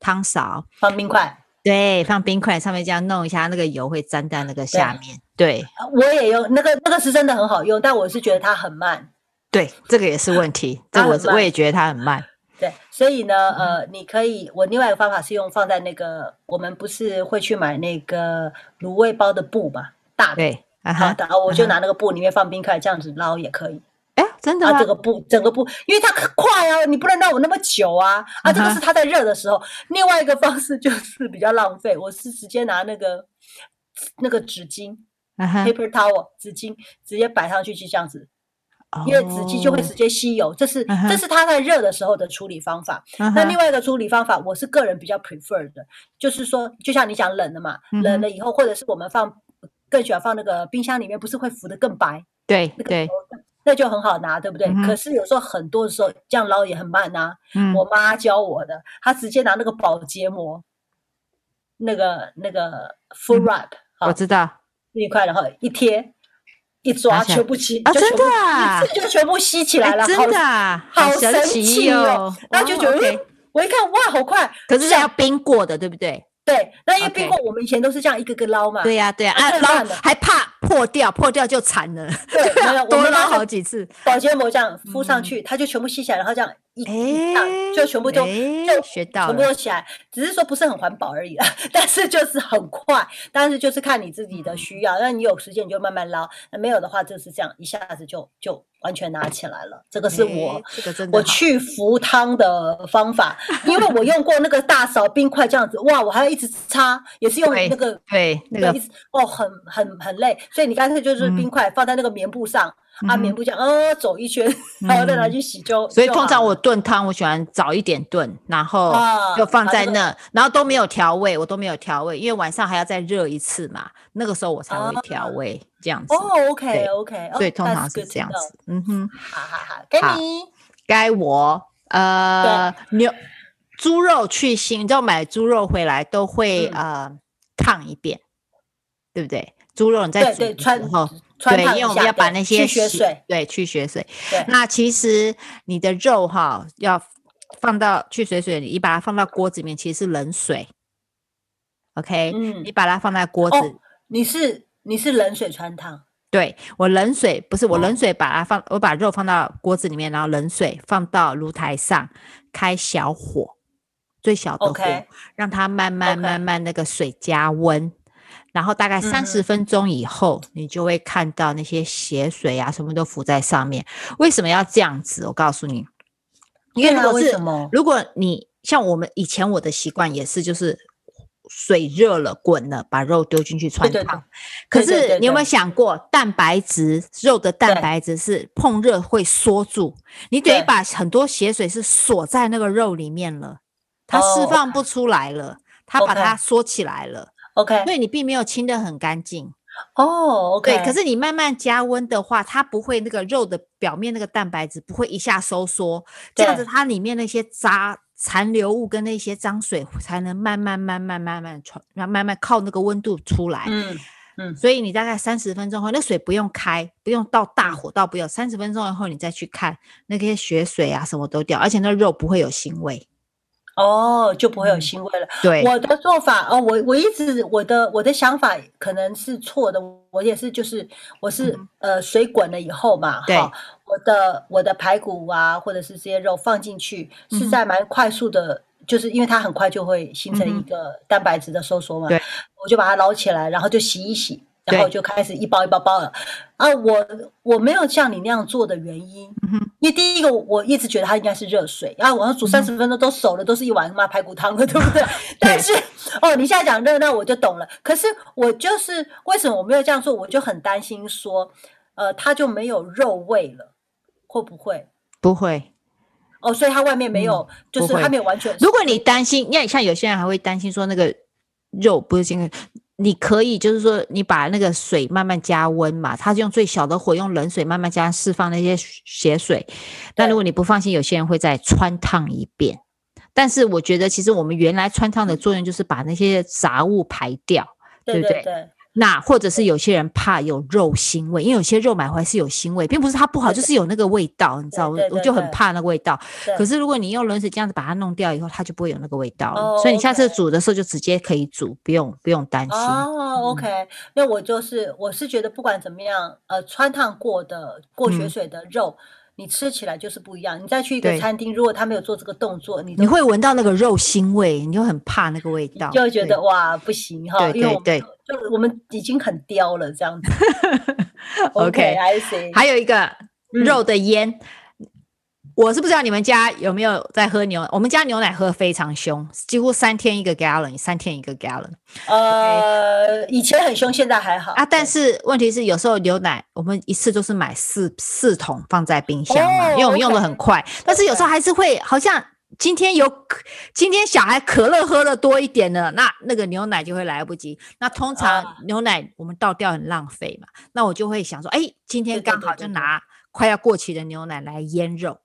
Speaker 2: 汤勺，
Speaker 1: 放冰块，
Speaker 2: 对，放冰块上面这样弄一下，那个油会粘在那个下面。对，对
Speaker 1: 我也用那个，那个是真的很好用，但我是觉得它很慢。
Speaker 2: 对，这个也是问题。这我我也觉得它很慢。
Speaker 1: 对，所以呢，呃，你可以，我另外一个方法是用放在那个，我们不是会去买那个卤味包的布嘛，大的，
Speaker 2: 对，
Speaker 1: 好的，我就拿那个布里面放冰块，这样子捞也可以。
Speaker 2: 哎，真的？
Speaker 1: 啊，这个布，整个布，因为它快啊，你不能让我那么久啊。啊，这个是它在热的时候。另外一个方式 就是比较浪费，我是直接拿那个那个纸巾，paper towel，纸巾直接摆上去，就这样子。因为纸巾就会直接吸油，这是这是它在热的时候的处理方法。那另外一个处理方法，我是个人比较 prefer 的，就是说，就像你讲冷的嘛，冷了以后，或者是我们放更喜欢放那个冰箱里面，不是会浮得更白？
Speaker 2: 对对，
Speaker 1: 那就很好拿，对不对？可是有时候很多的时候这样捞也很慢呐。我妈教我的，她直接拿那个保洁膜，那个那个 full wrap，
Speaker 2: 我知道，
Speaker 1: 那一块，然后一贴。一抓全部吸啊！
Speaker 2: 真的啊，
Speaker 1: 就全部吸起来了，
Speaker 2: 真的啊，
Speaker 1: 好神奇哦！那就觉得，我一看哇，好快！
Speaker 2: 可是要冰过的，对不对？
Speaker 1: 对，那因为冰过，我们以前都是这样一个个捞嘛。
Speaker 2: 对呀，对呀，啊，捞还怕破掉，破掉就惨了。
Speaker 1: 对，没有，
Speaker 2: 多捞好几次。
Speaker 1: 保鲜膜这样敷上去，它就全部吸起来，然后这样一一样就全部就就
Speaker 2: 学到
Speaker 1: 全部都起来。只是说不是很环保而已啦，但是就是很快。但是就是看你自己的需要，那你有时间你就慢慢捞，那没有的话就是这样，一下子就就完全拿起来了。这个是我我去浮汤的方法，因为我用过那个大勺冰块这样子，哇，我还要一直擦，也是用那个
Speaker 2: 对那个
Speaker 1: 哦，很很很累。所以你干脆就是冰块放在那个棉布上，啊，棉布这样，呃，走一圈，然后再拿去洗就。
Speaker 2: 所以通常我炖汤，我喜欢早一点炖，然后就放在那，然后都没有调味，我都没有调味，因为晚上还要再热一次嘛，那个时候我才会调味这样子。
Speaker 1: 哦，OK OK，
Speaker 2: 所以通常是这样子。嗯哼，
Speaker 1: 好好好，该你，
Speaker 2: 该我，呃，牛猪肉去腥，你知道买猪肉回来都会呃烫一遍，对不对？猪肉你在煮的时候，对，因为我们要把那些
Speaker 1: 血水，
Speaker 2: 对，去血水。那其实你的肉哈，要放到去水水里，你把它放到锅子里面，其实是冷水。OK，嗯，你把它放在锅子，
Speaker 1: 你是你是冷水穿烫？
Speaker 2: 对，我冷水不是我冷水把它放，我把肉放到锅子里面，然后冷水放到炉台上，开小火，最小的火，让它慢慢慢慢那个水加温。然后大概三十分钟以后，嗯、你就会看到那些血水啊，什么都浮在上面。为什么要这样子？我告诉你，因为如果是如果你像我们以前我的习惯也是，就是水热了滚了，把肉丢进去穿烫。对对对，可是你有没有想过，蛋白质肉的蛋白质是碰热会缩住，你等于把很多血水是锁在那个肉里面了，它释放不出来了，它把它缩起来了。
Speaker 1: OK，
Speaker 2: 所以你并没有清得很干净
Speaker 1: 哦。OK，
Speaker 2: 对，可是你慢慢加温的话，它不会那个肉的表面那个蛋白质不会一下收缩，这样子它里面那些渣残留物跟那些脏水才能慢慢慢慢慢慢传，然后慢慢靠那个温度出来。嗯嗯，所以你大概三十分钟后，那水不用开，不用到大火，倒不要三十分钟以后你再去看那些血水啊什么都掉，而且那肉不会有腥味。
Speaker 1: 哦，就不会有腥味了。
Speaker 2: 对，
Speaker 1: 我的做法哦，我我一直我的我的想法可能是错的，我也是就是我是、嗯、呃水滚了以后嘛，
Speaker 2: 对，
Speaker 1: 我的我的排骨啊或者是这些肉放进去是在蛮快速的，嗯、就是因为它很快就会形成一个蛋白质的收缩嘛，对、嗯，我就把它捞起来，然后就洗一洗。然后就开始一包一包包了，啊，我我没有像你那样做的原因，嗯、因为第一个我一直觉得它应该是热水，然后我要煮三十分钟都熟了，嗯、都是一碗妈排骨汤了，对不对？但是哦，你现在讲热，那我就懂了。可是我就是为什么我没有这样做，我就很担心说，呃，它就没有肉味了，会不会？
Speaker 2: 不会。
Speaker 1: 哦，所以它外面没有，嗯、就是它没有完全。
Speaker 2: 如果你担心，因为像有些人还会担心说那个肉不是这个。你可以就是说，你把那个水慢慢加温嘛，它是用最小的火，用冷水慢慢加释放那些血水。但如果你不放心，有些人会再穿烫一遍。但是我觉得，其实我们原来穿烫的作用就是把那些杂物排掉，对不对？对。那或者是有些人怕有肉腥味，因为有些肉买回来是有腥味，并不是它不好，就是有那个味道，你知道，我我就很怕那个味道。可是如果你用冷水这样子把它弄掉以后，它就不会有那个味道了。所以你下次煮的时候就直接可以煮，不用不用担心。
Speaker 1: 哦，OK，那我就是我是觉得不管怎么样，呃，穿烫过的过血水的肉。你吃起来就是不一样。你再去一个餐厅，如果他没有做这个动作，你
Speaker 2: 你会闻到那个肉腥味，你就很怕那个味道，
Speaker 1: 就会觉得哇不行哈，对对对，因为我们就我们已经很刁了这样子。
Speaker 2: OK，I see。还有一个肉的腌。嗯我是不知道你们家有没有在喝牛，我们家牛奶喝非常凶，几乎三天一个 gallon，三天一个 gallon。
Speaker 1: 呃以前很凶，现在还好啊。
Speaker 2: 但是问题是，有时候牛奶我们一次都是买四四桶放在冰箱嘛，oh, 因为我们用的很快。okay 但是有时候还是会，好像今天有今天小孩可乐喝的多一点了，那那个牛奶就会来不及。那通常牛奶我们倒掉很浪费嘛，那我就会想说，哎，今天刚好就拿快要过期的牛奶来腌肉。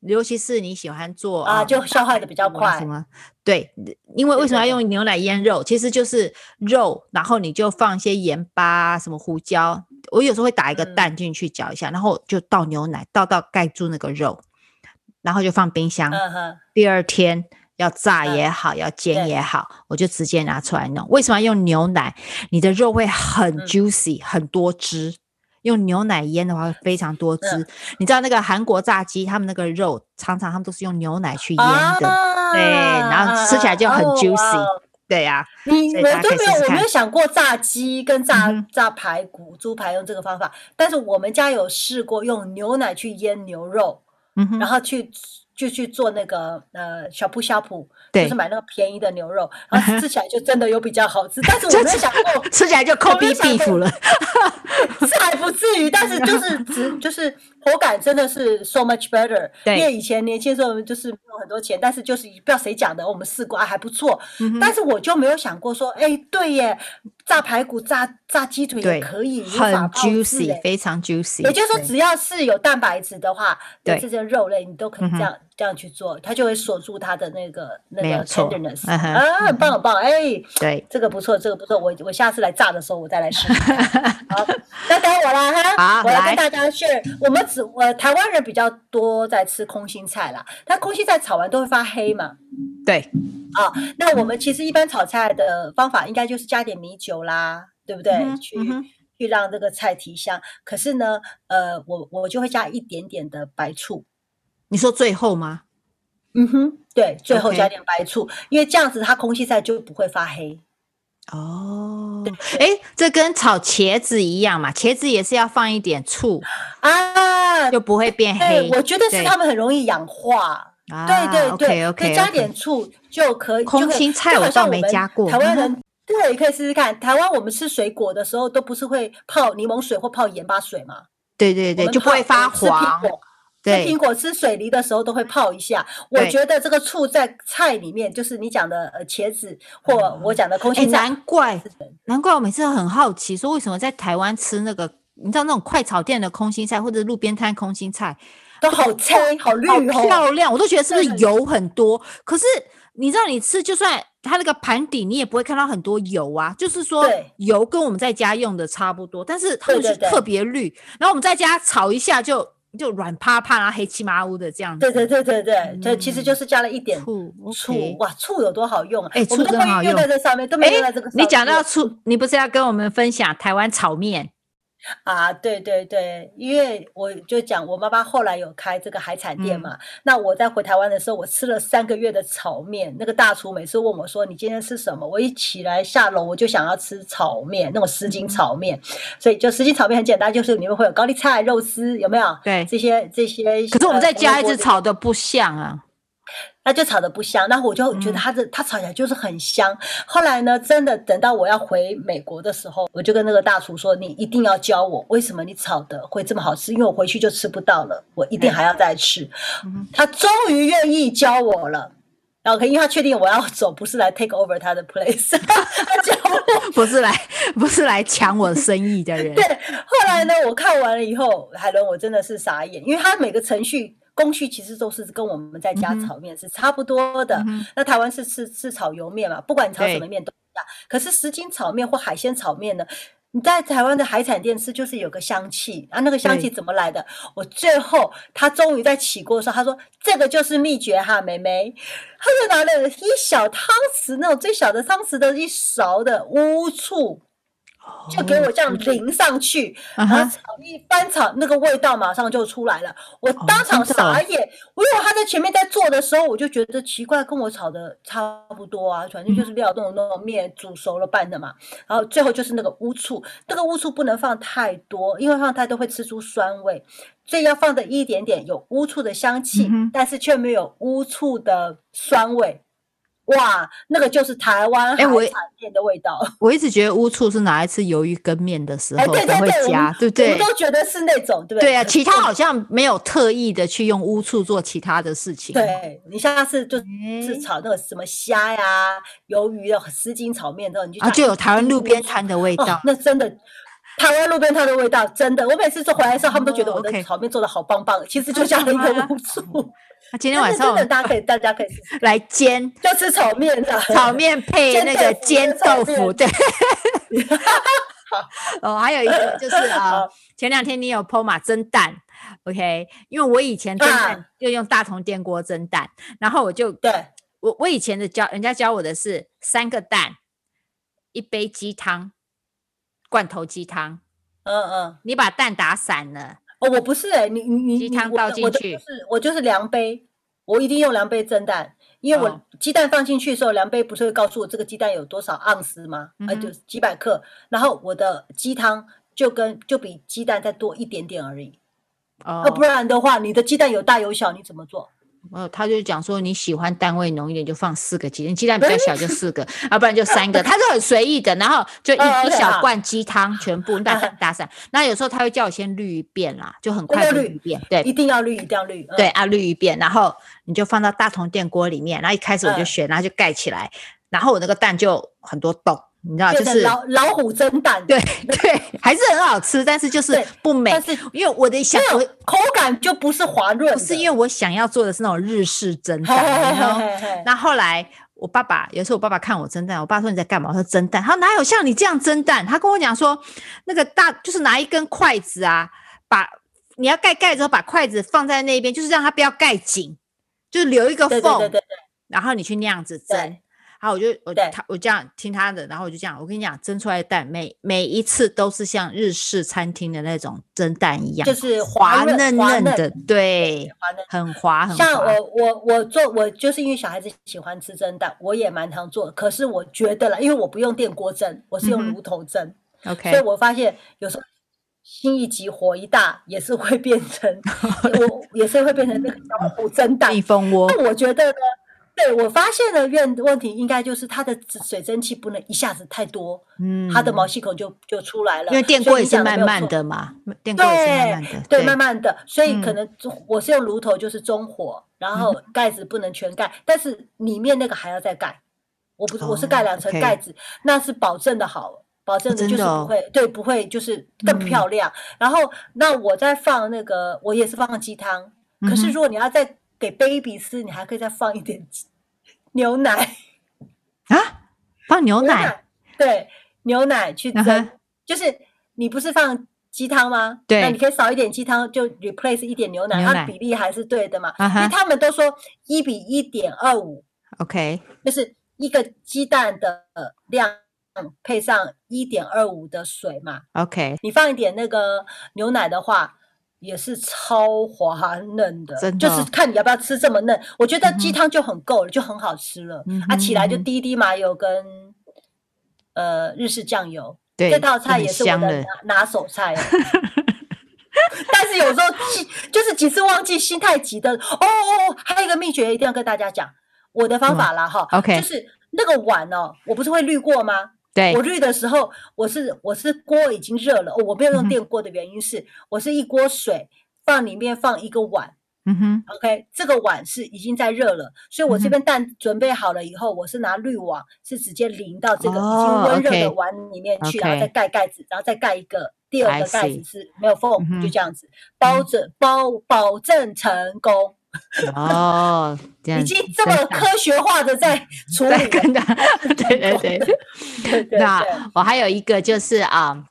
Speaker 2: 尤其是你喜欢做
Speaker 1: 啊，就消化的比较快。
Speaker 2: 什么？对，因为为什么要用牛奶腌肉？其实就是肉，然后你就放一些盐巴、什么胡椒。我有时候会打一个蛋进去搅一下，然后就倒牛奶，倒到盖住那个肉，然后就放冰箱。第二天要炸也好，要煎也好，我就直接拿出来弄。为什么要用牛奶？你的肉会很 juicy，很多汁。用牛奶腌的话会非常多汁。你知道那个韩国炸鸡，他们那个肉常常他们都是用牛奶去腌的，对，然后吃起来就很 juicy。对呀，
Speaker 1: 你们都没有，我没有想过炸鸡跟炸炸排骨、猪排用这个方法，但是我们家有试过用牛奶去腌牛肉，然后去。就去做那个呃小铺小铺，就是买那个便宜的牛肉，然后吃起来就真的有比较好吃。但是我没有想过
Speaker 2: 吃起来就 Kobe beef 了，
Speaker 1: 这还不至于，但是就是 只就是口感真的是 so much better。因为以前年轻时候就是没有很多钱，但是就是不知道谁讲的，我们试过啊还不错。但是我就没有想过说，哎，对耶，炸排骨、炸炸鸡腿也可以，
Speaker 2: 很 juicy，非常 juicy。
Speaker 1: 也就是说，只要是有蛋白质的话，对这些肉类你都可以这样。这样去做，它就会锁住它的那个那个 tenderness 啊，很棒很棒，哎，
Speaker 2: 对，
Speaker 1: 这个不错，这个不错，我我下次来炸的时候我再来试。好，那等我了哈，我来跟大家 share，我们只我台湾人比较多在吃空心菜啦，但空心菜炒完都会发黑嘛，
Speaker 2: 对，
Speaker 1: 啊，那我们其实一般炒菜的方法应该就是加点米酒啦，对不对？去去让这个菜提香。可是呢，呃，我我就会加一点点的白醋。
Speaker 2: 你说最后吗？
Speaker 1: 嗯哼，对，最后加点白醋.因为这样子它空心菜就不会发黑。
Speaker 2: 哦，哎，这跟炒茄子一样嘛，茄子也是要放一点醋啊，就不会变黑。
Speaker 1: 我觉得是它们很容易氧化。对对对，OK，加点醋就可以。
Speaker 2: 空心菜我倒没加过。
Speaker 1: 台湾人对，可以试试看。台湾我们吃水果的时候都不是会泡柠檬水或泡盐巴水吗？
Speaker 2: 对对对，就不会发黄。
Speaker 1: 吃苹果、吃水梨的时候都会泡一下。我觉得这个醋在菜里面，就是你讲的呃茄子或我讲的空心菜。
Speaker 2: 难怪，难怪我每次都很好奇，说为什么在台湾吃那个，你知道那种快炒店的空心菜或者路边摊空心菜
Speaker 1: 都好青、好绿、
Speaker 2: 好漂亮，我都觉得是不是油很多？可是你知道，你吃就算它那个盘底，你也不会看到很多油啊。就是说，油跟我们在家用的差不多，但是它就是特别绿。然后我们在家炒一下就。就软趴趴，然后黑漆麻乌的这样子。
Speaker 1: 对对对对对，这其实就是加了一点醋。醋哇，醋有多好用啊！哎，醋真好用。在这上面都没用在这个。
Speaker 2: 你讲到醋，你不是要跟我们分享台湾炒面？
Speaker 1: 啊，对对对，因为我就讲我妈妈后来有开这个海产店嘛，嗯、那我在回台湾的时候，我吃了三个月的炒面。那个大厨每次问我说：“你今天吃什么？”我一起来下楼，我就想要吃炒面，那种什锦炒面。嗯、所以就什锦炒面很简单，就是里面会有高丽菜、肉丝，有没有？
Speaker 2: 对，
Speaker 1: 这些这些。
Speaker 2: 可是我们在家一直炒的不像啊。
Speaker 1: 那就炒的不香，那我就觉得它的、嗯、它炒起来就是很香。后来呢，真的等到我要回美国的时候，我就跟那个大厨说：“你一定要教我，为什么你炒的会这么好吃？因为我回去就吃不到了，我一定还要再吃。嗯”他终于愿意教我了，然后因为他确定我要走，不是来 take over 他的 place，他教我
Speaker 2: 不是来不是来抢我生意的人。
Speaker 1: 对，后来呢，我看完了以后，海伦我真的是傻眼，因为他每个程序。工序其实都是跟我们在家炒面是差不多的。嗯、那台湾是吃吃炒油面嘛，不管你炒什么面都一样。可是十斤炒面或海鲜炒面呢？你在台湾的海产店吃，就是有个香气啊，那个香气怎么来的？我最后他终于在起锅的时候，他说这个就是秘诀哈，妹妹，他就拿了一小汤匙那种最小的汤匙的一勺的乌醋。就给我这样淋上去，然后炒一翻炒，那个味道马上就出来了。我当场傻眼。我以为他在前面在做的时候，我就觉得奇怪，跟我炒的差不多啊，反正就是料那种那种面煮熟了拌的嘛。然后最后就是那个乌醋，那个乌醋不能放太多，因为放太多会吃出酸味，所以要放的一点点，有乌醋的香气，但是却没有乌醋的酸味。哇，那个就是台湾海产店的味道。
Speaker 2: 欸、我，我一直觉得乌醋是拿来吃鱿鱼羹面的时候才会加，对不对？
Speaker 1: 我们都觉得是那种，对不对？
Speaker 2: 对啊，其他好像没有特意的去用乌醋做其他的事情。
Speaker 1: 对，你下次就是炒那个什么虾呀、鱿鱼的什锦炒面的，你就
Speaker 2: 啊，就有台湾路边摊的味道。
Speaker 1: 哦、那真的，台湾路边摊的味道，真的。我每次做回来的时候，他们都觉得我的炒面做的好棒棒，其实就加了一个乌醋。
Speaker 2: 那今天晚上
Speaker 1: 大家可以 大家可以
Speaker 2: 来煎，
Speaker 1: 就吃炒面的，
Speaker 2: 炒面配那个煎豆腐，对。哦，还有一个就是啊，前两天你有 PO 嘛蒸蛋，OK？因为我以前蒸蛋就用大同电锅蒸蛋，然后我就
Speaker 1: 对
Speaker 2: 我我以前的教人家教我的是三个蛋，一杯鸡汤，罐头鸡汤。
Speaker 1: 嗯嗯，
Speaker 2: 你把蛋打散了。
Speaker 1: 哦，我不是哎、欸，你你你
Speaker 2: 鸡汤倒进去，
Speaker 1: 我就是我就是量杯，我一定用量杯蒸蛋，因为我鸡蛋放进去的时候，量杯不是会告诉我这个鸡蛋有多少盎司吗？嗯、呃，就几百克，然后我的鸡汤就跟就比鸡蛋再多一点点而已。哦，不然的话，你的鸡蛋有大有小，你怎么做？
Speaker 2: 哦，他就讲说你喜欢蛋味浓一点，就放四个鸡蛋，鸡蛋比较 小就四个，要、啊、不然就三个，他是很随意的。然后就一、哦、一小罐鸡汤，全部打散打散。那有时候他会叫我先滤一遍啦，就很快就滤一遍。对，
Speaker 1: 一定要滤，一定要滤。
Speaker 2: 对啊，滤一遍，然后你就放到大铜电锅里面。然后一开始我就选，然后就盖起来，然后我那个蛋就很多洞。你知道，就是
Speaker 1: 老老虎蒸蛋，
Speaker 2: 对对，还是很好吃，但是就是不美。但是因为我的想，我
Speaker 1: 口感就不是滑润，
Speaker 2: 不是因为我想要做的是那种日式蒸蛋。然后，那后来我爸爸有时候我爸爸看我蒸蛋，我爸说你在干嘛？我说蒸蛋。他说哪有像你这样蒸蛋？他跟我讲说，那个大就是拿一根筷子啊，把你要盖盖之后把筷子放在那边，就是让它不要盖紧，就是留一个缝，然后你去那样子蒸。然后我就我他我这样听他的，然后我就这样，我跟你讲，蒸出来的蛋每每一次都是像日式餐厅的那种蒸蛋一样，
Speaker 1: 就是
Speaker 2: 滑嫩嫩的，
Speaker 1: 嫩
Speaker 2: 对，很滑很滑。
Speaker 1: 像我我我做我就是因为小孩子喜欢吃蒸蛋，我也蛮常做。可是我觉得了，因为我不用电锅蒸，我是用炉头蒸，OK，所以我发现有时候心一急火一大，也是会变成 我也是会变成那个 小虎蒸蛋
Speaker 2: 蜜蜂窝。
Speaker 1: 那我觉得呢。对，我发现的问问题应该就是它的水蒸气不能一下子太多，嗯，它的毛细孔就就出来了。
Speaker 2: 因为电锅也是慢慢的嘛，电锅也是慢慢的，
Speaker 1: 对，对慢慢的，所以可能我是用炉头就是中火，嗯、然后盖子不能全盖，但是里面那个还要再盖。我不是，我是盖两层盖子，那是保证的好，保证的就是不会，对，不会就是更漂亮。嗯、然后那我再放那个，我也是放鸡汤，可是如果你要再给 baby 吃，你还可以再放一点。牛奶
Speaker 2: 啊，放牛奶，
Speaker 1: 对，牛奶去蒸，uh-huh. 就是你不是放鸡汤吗？对，那你可以少一点鸡汤，就 replace 一点牛奶，它比例还是对的嘛。Uh-huh. 因为他们都说一比一点二五
Speaker 2: ，OK，
Speaker 1: 就是一个鸡蛋的量配上一点二五的水嘛
Speaker 2: ，OK，
Speaker 1: 你放一点那个牛奶的话。也是超滑嫩的，真的，就是看你要不要吃这么嫩。我觉得鸡汤就很够了，嗯、就很好吃了。嗯、啊，起来就滴滴麻油跟呃日式酱油，对，这道菜也是我的拿拿手菜。但是有时候记就是几次忘记，心太急的。哦哦哦，还有一个秘诀一定要跟大家讲，我的方法啦哈、就是那个碗哦，我不是会滤过吗？
Speaker 2: 对，
Speaker 1: 我滤的时候，我是我是锅已经热了，哦，我没有用电锅的原因是，嗯、我是一锅水放里面放一个碗，嗯哼，OK，这个碗是已经在热了，所以我这边蛋准备好了以后，嗯、我是拿滤网是直接淋到这个已经温热的碗里面去，然后再盖盖子，然后再盖一个第二个盖子是没有缝，就这样子包着包保证成功。
Speaker 2: 哦，
Speaker 1: 已经这么科学化的在处理，
Speaker 2: 跟他，对对。对，对，对。那我还有一个就是啊，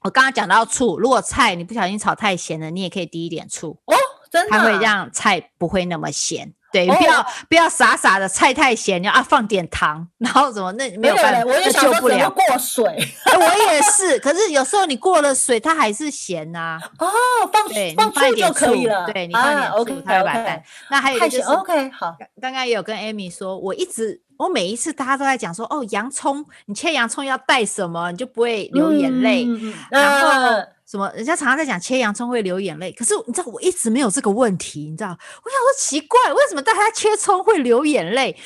Speaker 2: 我刚刚讲到醋，如果菜你不小心炒太咸了，你也可以滴一点醋。
Speaker 1: 哦，真的，
Speaker 2: 它会让菜不会那么咸。对，不要不要傻傻的菜太咸，你要啊放点糖，然后怎么那没有办法，
Speaker 1: 我也想说怎么过水，
Speaker 2: 我也是。可是有时候你过了水，它还是咸呐。
Speaker 1: 哦，放放醋就可以了。
Speaker 2: 对，你放点醋，它会把蛋。那还有就是
Speaker 1: ，OK，好。
Speaker 2: 刚刚也有跟 Amy 说，我一直我每一次大家都在讲说，哦，洋葱，你切洋葱要带什么，你就不会流眼泪。然后。什么？人家常常在讲切洋葱会流眼泪，可是你知道我一直没有这个问题，你知道？我想说奇怪，为什么大家切葱会流眼泪？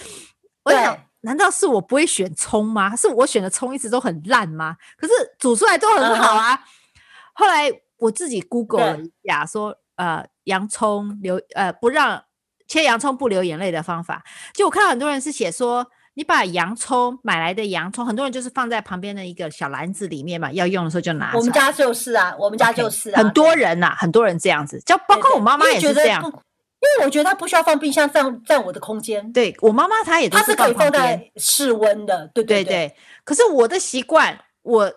Speaker 2: 我想，难道是我不会选葱吗？是我选的葱一直都很烂吗？可是煮出来都很好啊。Uh-huh. 后来我自己 Google 了一下，说呃，洋葱流呃不让切洋葱不流眼泪的方法，就我看到很多人是写说。你把洋葱买来的洋葱，很多人就是放在旁边的一个小篮子里面嘛，要用的时候就拿。
Speaker 1: 我们家就是啊，我们家就是啊。
Speaker 2: Okay, 很多人呐、啊，很多人这样子，就包括我妈妈也是这样。
Speaker 1: 因为我觉得它不需要放冰箱占占我的空间。
Speaker 2: 对我妈妈，她也她是可以放在
Speaker 1: 室温的。对对对，对对。
Speaker 2: 可是我的习惯，我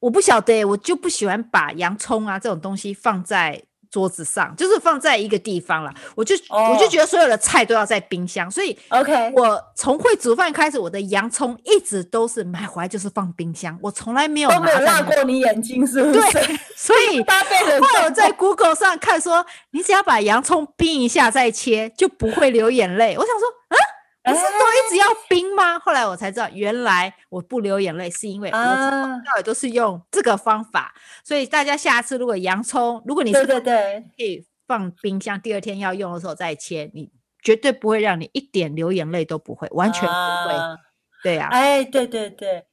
Speaker 2: 我不晓得，我就不喜欢把洋葱啊这种东西放在桌子上，就是放在一个地方了。我就、oh. 我就觉得所有的菜都要在冰箱，所以
Speaker 1: OK，
Speaker 2: 我从会煮饭开始，我的洋葱一直都是买回来就是放冰箱，我从来没有拿
Speaker 1: 都没有辣过你眼睛，是不是？
Speaker 2: 对，所以后来我在 Google 上看说，你只要把洋葱冰一下再切，就不会流眼泪。我想说，啊。不是都一直要冰吗？后来我才知道，原来我不流眼泪是因为我到尾都是用这个方法。所以大家下次如果洋葱，如果你是
Speaker 1: 对对对，
Speaker 2: 可以放冰箱，第二天要用的时候再切，你绝对不会让你一点流眼泪都不会，完全不会。对呀，
Speaker 1: 哎，对对对。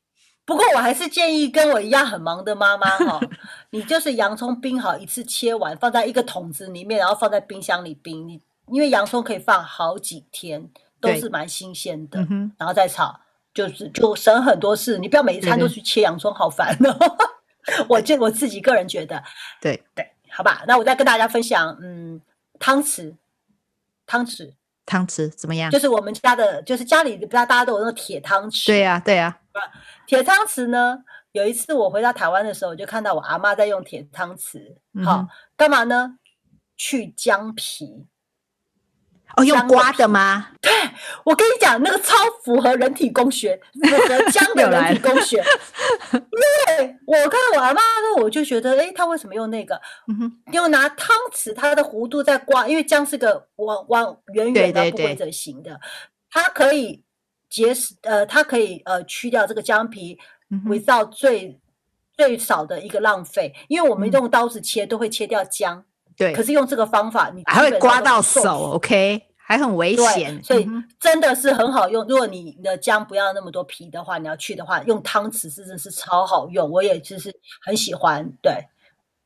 Speaker 1: 不过我还是建议跟我一样很忙的妈妈哈，你就是洋葱冰好一次切完，放在一个桶子里面，然后放在冰箱里冰。你因为洋葱可以放好几天。都是蛮新鲜的，然后再炒，就是就省很多事。你不要每一餐都去切洋葱，好烦哦。我就我自己个人觉得，
Speaker 2: 对
Speaker 1: 对，好吧。那我再跟大家分享，嗯，汤匙，汤匙，
Speaker 2: 汤匙怎么样？
Speaker 1: 就是我们家的，就是家里不知道大家都有那个铁汤匙。
Speaker 2: 对呀，对呀。
Speaker 1: 铁汤匙呢，有一次我回到台湾的时候，我就看到我阿妈在用铁汤匙，好干嘛呢？去姜皮。
Speaker 2: 哦，用刮的吗？
Speaker 1: 对，我跟你讲，那个超符合人体工学，符合姜的人体工学。因为我看到我阿妈呢，我就觉得，哎，他为什么用那个？用拿汤匙，它的弧度在刮，因为姜是个往往圆圆的不规则形的，它可以节省，呃，它可以呃去掉这个姜皮，为造最最少的一个浪费。因为我们用刀子切都会切掉姜。对，可是用这个方法，你
Speaker 2: 还会刮到手，OK，还很危险，
Speaker 1: 所以真的是很好用。如果你的姜不要那么多皮的话，你要去的话，用汤匙真的是超好用，我也就是很喜欢，对。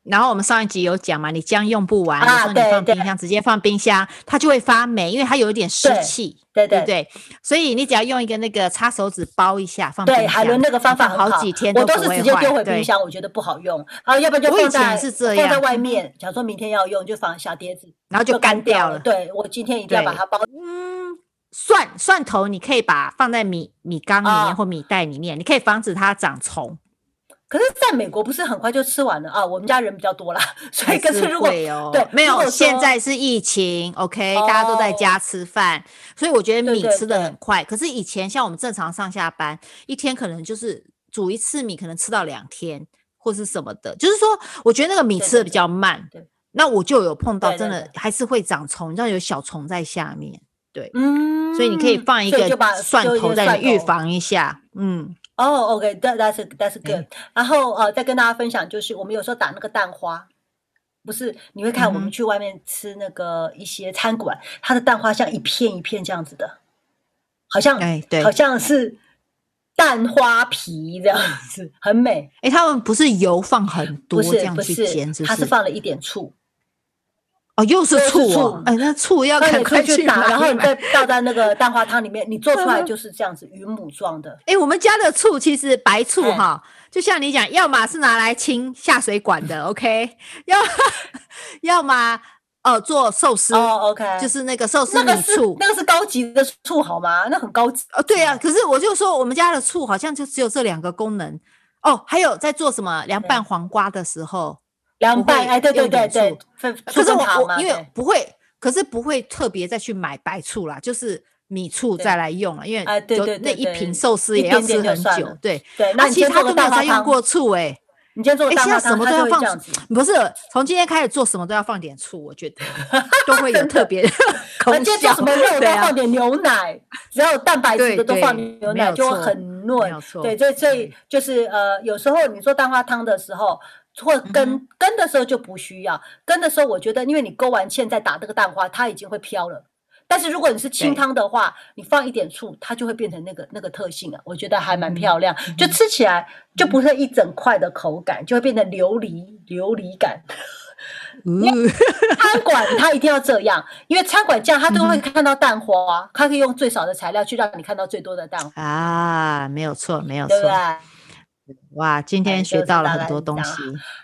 Speaker 2: 然后我们上一集有讲嘛，你姜用不完，啊、你说你放冰箱，直接放冰箱，它就会发霉，因为它有一点湿气，对对对，对。所以你只要用一个那个擦手指包一下，放冰箱。对，
Speaker 1: 海伦那个方法好，好几天都不会坏。我都是直接丢回冰箱，我觉得不好用。然后要不然就放在是这样放在外面，假如说明天要用，就放小碟子，
Speaker 2: 然后就干掉了。
Speaker 1: 对，我今天一定要把它包。
Speaker 2: 嗯，蒜蒜头你可以把放在米米缸里面或米袋里面，啊、你可以防止它长虫。
Speaker 1: 可是，在美国不是很快就吃完了啊？我们家人比较多啦，所以可是如果
Speaker 2: 是对没有，现在是疫情，OK，、哦、大家都在家吃饭，所以我觉得米吃得很快。对对对，可是以前像我们正常上下班，一天可能就是煮一次米，可能吃到两天或是什么的。就是说，我觉得那个米吃的比较慢。那我就有碰到真的还是会长虫，你知道有小虫在下面。对，嗯，所以你可以放一个蒜头在预防一下，嗯。
Speaker 1: 哦、oh，OK，that，that's that's good、嗯。然后呃，再跟大家分享，就是我们有时候打那个蛋花，不是你会看我们去外面吃那个一些餐馆，嗯、它的蛋花像一片一片这样子的，好像哎对，好像是蛋花皮这样子，很美。
Speaker 2: 哎，他们不是油放很多这样去煎，
Speaker 1: 是不是？它是放了一点醋。
Speaker 2: 哦，又是醋哦！哎，那醋要赶快去打，
Speaker 1: 然后你再倒在那个蛋花汤里面，你做出来就是这样子云母状的。
Speaker 2: 哎，我们家的醋其实白醋哈，就像你讲，要么是拿来清下水管的，OK，要要么哦做寿司
Speaker 1: 哦，OK，
Speaker 2: 就是那个寿司米醋，
Speaker 1: 那个是高级的醋好吗？那很高级
Speaker 2: 哦。对啊，可是我就说我们家的醋好像就只有这两个功能哦，还有在做什么凉拌黄瓜的时候。
Speaker 1: 凉拌哎，对对对对，
Speaker 2: 可是我我因为不会，可是不会特别再去买白醋啦，就是米醋再来用了，因为就那一瓶寿司也要吃很久，对对。那其实他都没有再用过醋哎，
Speaker 1: 你今天做哎，
Speaker 2: 现在什么都要放，不是从今天开始做什么都要放点醋，我觉得 都会有特别功效。
Speaker 1: 今天做什么肉都要放点牛奶，只要有蛋白质的都放牛奶就会很糯。对，所以所以就是呃，有时候你做蛋花汤的时候。或跟跟的时候就不需要，跟的时候我觉得，因为你勾完芡再打这个蛋花，它已经会飘了。但是如果你是清汤的话，你放一点醋，它就会变成那个那个特性啊。我觉得还蛮漂亮，嗯、就吃起来就不是一整块的口感，嗯、就会变成琉璃琉璃感。嗯，餐馆它一定要这样，因为餐馆这样它都会看到蛋花，嗯、它可以用最少的材料去让你看到最多的蛋花
Speaker 2: 啊，没有错，没有错。对哇，今天学到了很多东西。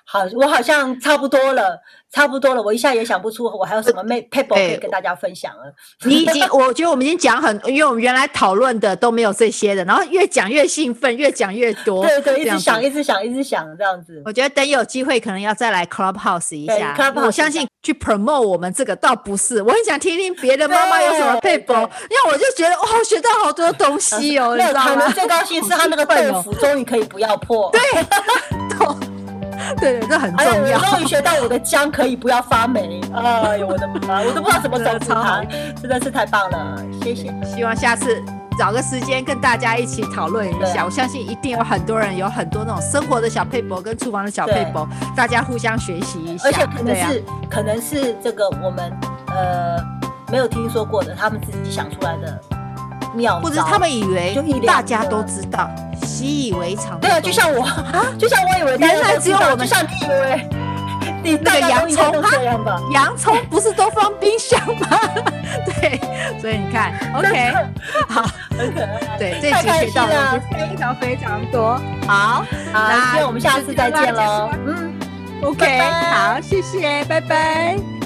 Speaker 1: 好，我好像差不多了。差不多了，我一下也想不出我还有什么没 paper 可以跟大家分享了。
Speaker 2: 你已经，我觉得我们已经讲很，因为我们原来讨论的都没有这些的，然后越讲越兴奋，越讲越多。
Speaker 1: 对对，一直想，一直想，一直想这样子。
Speaker 2: 我觉得等有机会可能要再来 Clubhouse 一下。我相信去 promote 我们这个倒不是，我很想听听别的妈妈有什么 paper，因为我就觉得哇，学到好多东西哦，你知道吗？
Speaker 1: 最高兴是他那个豆腐终于可以不要破。
Speaker 2: 对。对对，这很重要。
Speaker 1: 我终于学到我的姜可以不要发霉。哎呦，我的妈，我都不知道怎么走出它，真的是太棒了，谢谢。
Speaker 2: 希望下次找个时间跟大家一起讨论一下。我相信一定有很多人有很多那种生活的小配博跟厨房的小配博，大家互相学习一下。
Speaker 1: 而且可能是可能是这个我们呃没有听说过的，他们自己想出来的
Speaker 2: 或者他们以为大家都知道。习以为常。
Speaker 1: 对啊，就像我啊，就像我以为
Speaker 2: 原来只有我们，
Speaker 1: 像你以为你
Speaker 2: 那个洋葱啊，洋葱不是都放冰箱吗？对，所以你看，OK，好，
Speaker 1: 很可爱。
Speaker 2: 对，这集学到的非常非常多。好，
Speaker 1: 那我们下次再见喽。嗯
Speaker 2: ，OK，好，谢谢，拜拜。